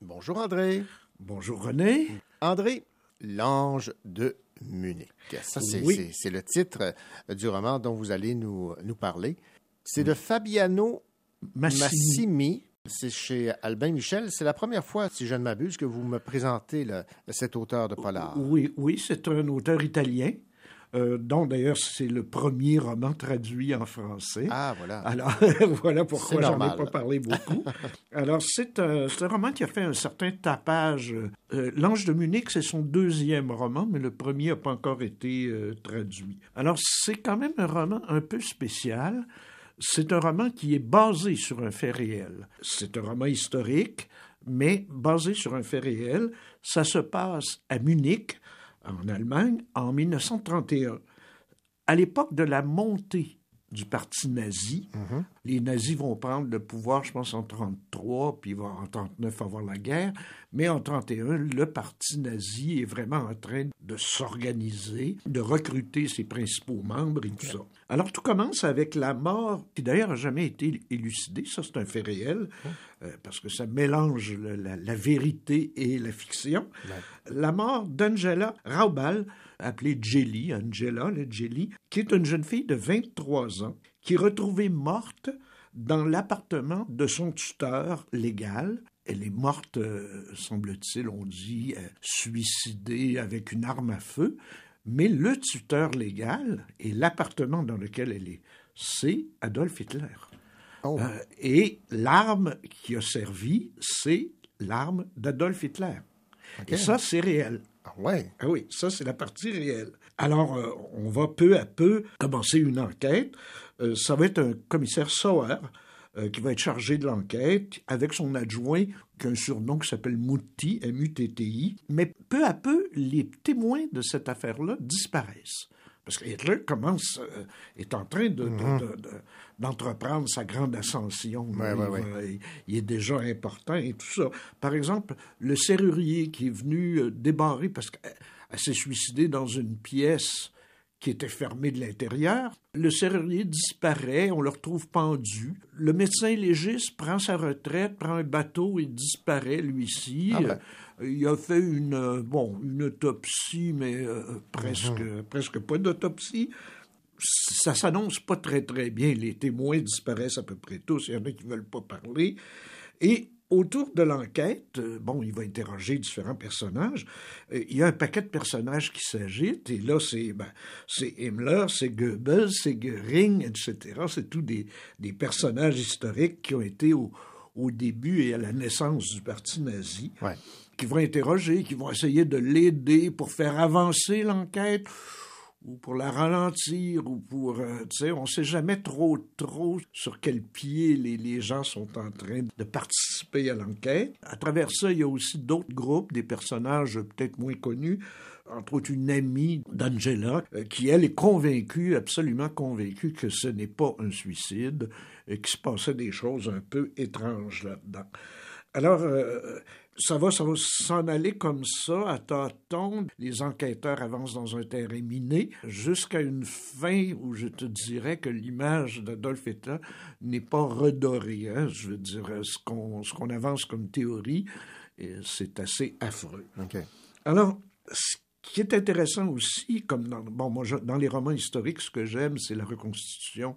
Bonjour André. Bonjour René. André, l'ange de Munich. Ça, c'est Oui. le titre euh, du roman dont vous allez nous, nous parler. C'est de Fabiano Massimi. Massimi. C'est chez Albin Michel. C'est la première fois, si je ne m'abuse, que vous me présentez le- cet auteur de polar. Oui, oui, c'est un auteur italien, euh, dont d'ailleurs c'est le premier roman traduit en français. Ah, voilà. Alors, <laughs> voilà pourquoi j'en ai pas parlé beaucoup. <laughs> Alors, c'est un, c'est un roman qui a fait un certain tapage. Euh, L'Ange de Munich, c'est son deuxième roman, mais le premier n'a pas encore été euh, traduit. Alors, c'est quand même un roman un peu spécial. C'est un roman qui est basé sur un fait réel. C'est un roman historique, mais basé sur un fait réel. Ça se passe à Munich, en Allemagne, en 1931. À l'époque de la montée du parti nazi, les nazis vont prendre le pouvoir, je pense, en 33, puis vont en 39 avoir la guerre. Mais en 31, le parti nazi est vraiment en train de s'organiser, de recruter ses principaux membres et tout ça. Alors tout commence avec la mort, qui d'ailleurs n'a jamais été élucidée, ça c'est un fait réel, euh, parce que ça mélange le- la, la vérité et la fiction. La mort d'Angela Raubal, appelée Jelly, Angela, le Jelly, qui est une jeune fille de 23 ans, qui est retrouvée morte dans l'appartement de son tuteur légal. Elle est morte, euh, semble-t-il, on dit, euh, suicidée avec une arme à feu. Mais le tuteur légal et l'appartement dans lequel elle est, c'est Adolf Hitler. Euh, et l'arme qui a servi, c'est l'arme d'Adolf Hitler. Et ça, c'est réel. Ah ouais? Ah oui, ça, c'est la partie réelle. Alors, euh, on va peu à peu commencer une enquête. Euh, ça va être un commissaire Sauer euh, qui va être chargé de l'enquête avec son adjoint qui a un surnom qui s'appelle Mutti, M-U-T-T-I. Mais peu à peu, les témoins de cette affaire-là disparaissent. Parce que Hitler commence, euh, est en train de- Mhm. de- de- d'entreprendre sa grande ascension. Ouais, il, ouais, ouais. va- il- il est déjà important et tout ça. Par exemple, le serrurier qui est venu euh, débarrer parce qu'elle elle s'est suicidée dans une pièce qui était fermée de l'intérieur. Le serrurier disparaît, on le retrouve pendu. Le médecin légiste prend sa retraite, prend un bateau et disparaît, lui-ci. Ah ben. Il a fait une, euh, bon, une autopsie, mais euh, presque, Mhm. presque pas d'autopsie ça s'annonce pas très très bien. Les témoins disparaissent à peu près tous. Il y en a qui veulent pas parler. Et autour de l'enquête, euh, bon, il va interroger différents personnages. Il y a un paquet de personnages qui s'agitent. Et là, c'est ben, Himmler, c'est Goebbels, c'est Goering, etc. C'est tous des, des personnages historiques qui ont été au, au début et à la naissance du parti nazi, qui vont interroger, qui vont essayer de l'aider pour faire avancer l'enquête ou pour la ralentir, ou pour, euh, tu sais, on sait jamais trop, trop sur quel pied les, les gens sont en train de participer à l'enquête. À travers ça, il y a aussi d'autres groupes, des personnages peut-être moins connus, entre autres une amie d'Angela, euh, qui, elle, est convaincue, absolument convaincue que ce n'est pas un suicide, et qu'il se passait des choses un peu étranges là-dedans. Alors, euh, ça va, ça va s'en aller comme ça, à tâtons. Les enquêteurs avancent dans un terrain miné jusqu'à une fin où je te dirais que l'image d'Adolf Hitler n'est pas redorée. hein. Je veux dire, ce qu'on ce qu'on avance comme théorie, c'est assez affreux. Alors, ce qui est intéressant aussi, comme dans, bon, moi, je- dans les romans historiques, ce que j'aime, c'est la reconstitution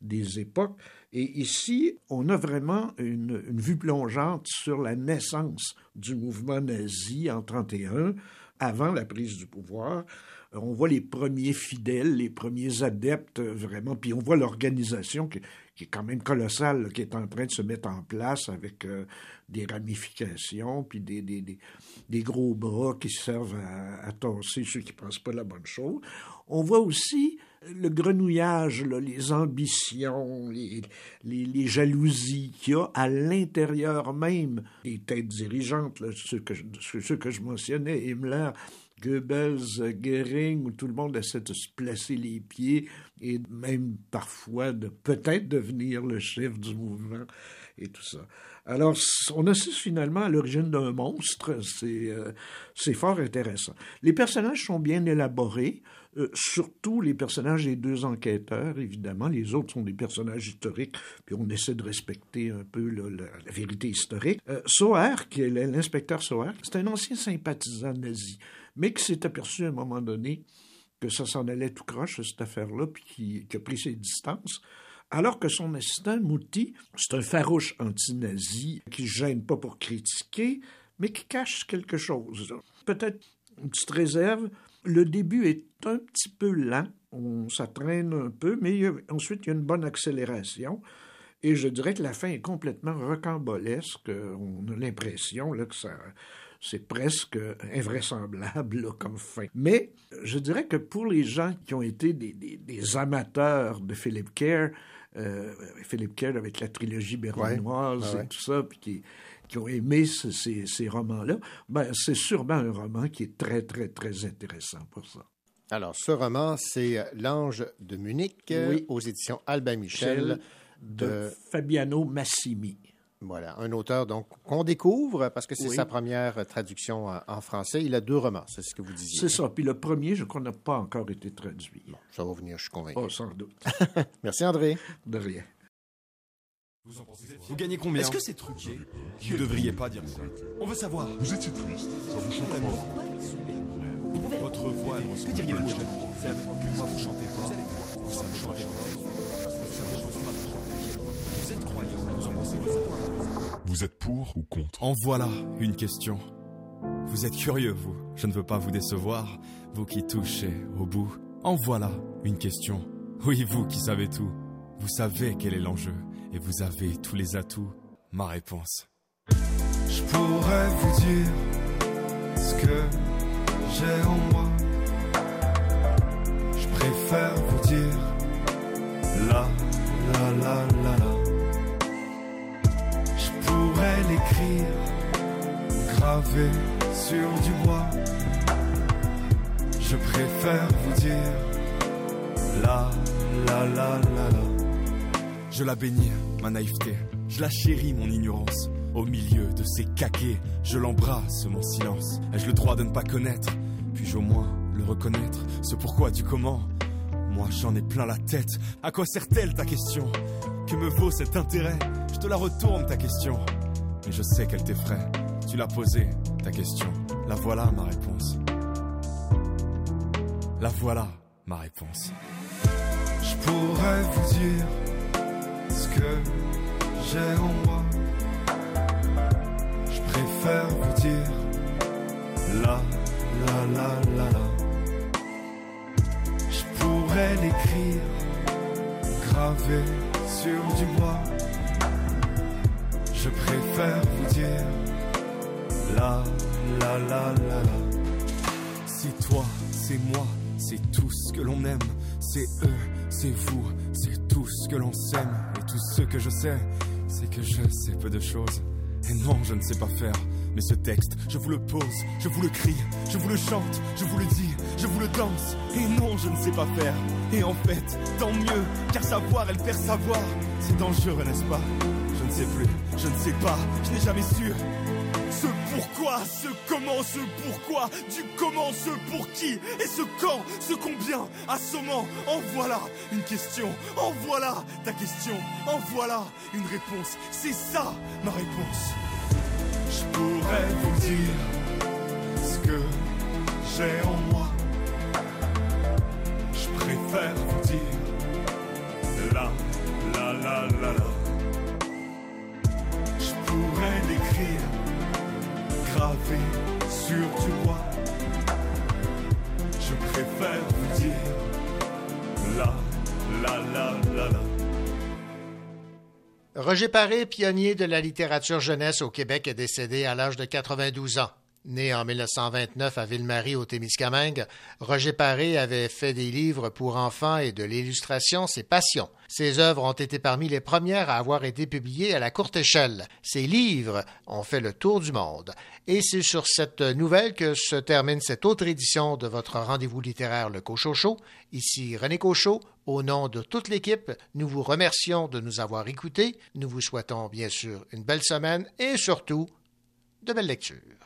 des époques. Et ici, on a vraiment une, vue plongeante sur la naissance du mouvement nazi en 1931, avant la prise du pouvoir. On voit les premiers fidèles, les premiers adeptes, euh, vraiment, puis on voit l'organisation qui, est quand même colossale, qui est en train de se mettre en place avec euh, des ramifications, puis des, gros bras qui servent à, à tasser ceux qui ne pensent pas la bonne chose. On voit aussi le grenouillage, les ambitions, les, jalousies qu'il y a à l'intérieur même des têtes dirigeantes, ceux, que je, mentionnais, Himmler, Goebbels, Goering, où tout le monde essaie de se placer les pieds et même parfois de peut-être devenir le chef du mouvement et tout ça. Alors, on assiste finalement à l'origine d'un monstre. C'est euh, c'est fort intéressant. Les personnages sont bien élaborés, euh, surtout les personnages des deux enquêteurs, évidemment. Les autres sont des personnages historiques, puis on essaie de respecter un peu la, vérité historique. Euh, qui est l'inspecteur Soher, c'est un ancien sympathisant nazi, mais qui s'est aperçu à un moment donné que ça s'en allait tout croche, cette affaire-là, puis qui, qui a pris ses distances alors que son assistant, Mouti, c'est un farouche anti-nazi qui ne gêne pas pour critiquer, mais qui cache quelque chose. Peut-être une petite réserve. Le début est un petit peu lent, on, ça traîne un peu, mais il y a, ensuite il y a une bonne accélération. Et je dirais que la fin est complètement rocambolesque. On a l'impression que ça, c'est presque invraisemblable là, comme fin. Mais je dirais que pour les gens qui ont été des, des, des amateurs de Philip Kerr, euh, Philippe Kerr avec la trilogie berlinoise Ouais. Ouais. et tout ça, puis qui, qui ont aimé ce- ces, ces romans-là, ben, c'est sûrement un roman qui est très, très, très intéressant pour ça. Alors, ce roman, c'est L'Ange de Munich euh, Oui. aux éditions Albin Michel de Fabiano Massimi. Voilà, un auteur donc qu'on découvre parce que c'est Oui. sa première traduction en, en français. Il a deux romans, c'est ce que vous disiez. C'est ça. Puis le premier, je crois, n'a pas encore été traduit. ça va venir, je suis convaincu. Oh, sans doute. <laughs> Merci André. De rien. Vous gagnez combien Est-ce que c'est truqué Vous ne devriez pas dire ça. On veut savoir. Vous étiez triste. Ça vous chante pas. Votre voix, Que diriez-vous chef tienne. Moi, vous chantez pas. Ne change rien. Vous êtes croyant. Vous en pensez quoi Vous êtes pour ou contre En voilà une question. Vous êtes curieux, vous. Je ne veux pas vous décevoir, vous qui touchez au bout. En voilà une question. Oui, vous qui savez tout. Vous savez quel est l'enjeu et vous avez tous les atouts. Ma réponse. Je pourrais vous dire ce que j'ai en moi. Je préfère vous dire la la la la la. Je pourrais l'écrire gravé sur du bois. Je préfère vous dire la la la la la. Je la bénis, ma naïveté. Je la chéris, mon ignorance. Au milieu de ces caquets, je l'embrasse, mon silence. Ai-je le droit de ne pas connaître? Puis-je au moins le reconnaître? Ce pourquoi du comment? Moi j'en ai plein la tête. À quoi sert-elle ta question? Que me vaut cet intérêt? Je te la retourne ta question. Mais je sais qu'elle t'effraie. Tu l'as posée, ta question. La voilà ma réponse. La voilà ma réponse. Je pourrais vous dire ce que j'ai en moi. Je préfère vous dire la la la la la. Je pourrais l'écrire gravé sur du bois. Je préfère vous dire la la la la la. C'est toi, c'est moi, c'est tout ce que l'on aime. C'est eux, c'est vous, c'est tout ce que l'on s'aime. Tout ce que je sais, c'est que je sais peu de choses. Et non, je ne sais pas faire. Mais ce texte, je vous le pose, je vous le crie, je vous le chante, je vous le dis, je vous le danse. Et non, je ne sais pas faire. Et en fait, tant mieux, car savoir, elle perd savoir. C'est dangereux, n'est-ce pas? Je ne sais plus, je ne sais pas, je n'ai jamais su. Ce pourquoi, ce comment, ce pourquoi, du comment, ce pour qui, et ce quand, ce combien, assommant, en voilà une question, en voilà ta question, en voilà une réponse. C'est ça ma réponse. Je pourrais vous dire ce que j'ai en moi. Je préfère vous dire la la la la la. Je pourrais l'écrire Roger Paré, pionnier de la littérature jeunesse au Québec, est décédé à l'âge de 92 ans. Né en 1929 à Ville-Marie au Témiscamingue, Roger Paré avait fait des livres pour enfants et de l'illustration ses passions. Ses œuvres ont été parmi les premières à avoir été publiées à la courte échelle. Ses livres ont fait le tour du monde. Et c'est sur cette nouvelle que se termine cette autre édition de votre rendez-vous littéraire Le Cochocho. Ici René Cochot. Au nom de toute l'équipe, nous vous remercions de nous avoir écoutés. Nous vous souhaitons bien sûr une belle semaine et surtout de belles lectures.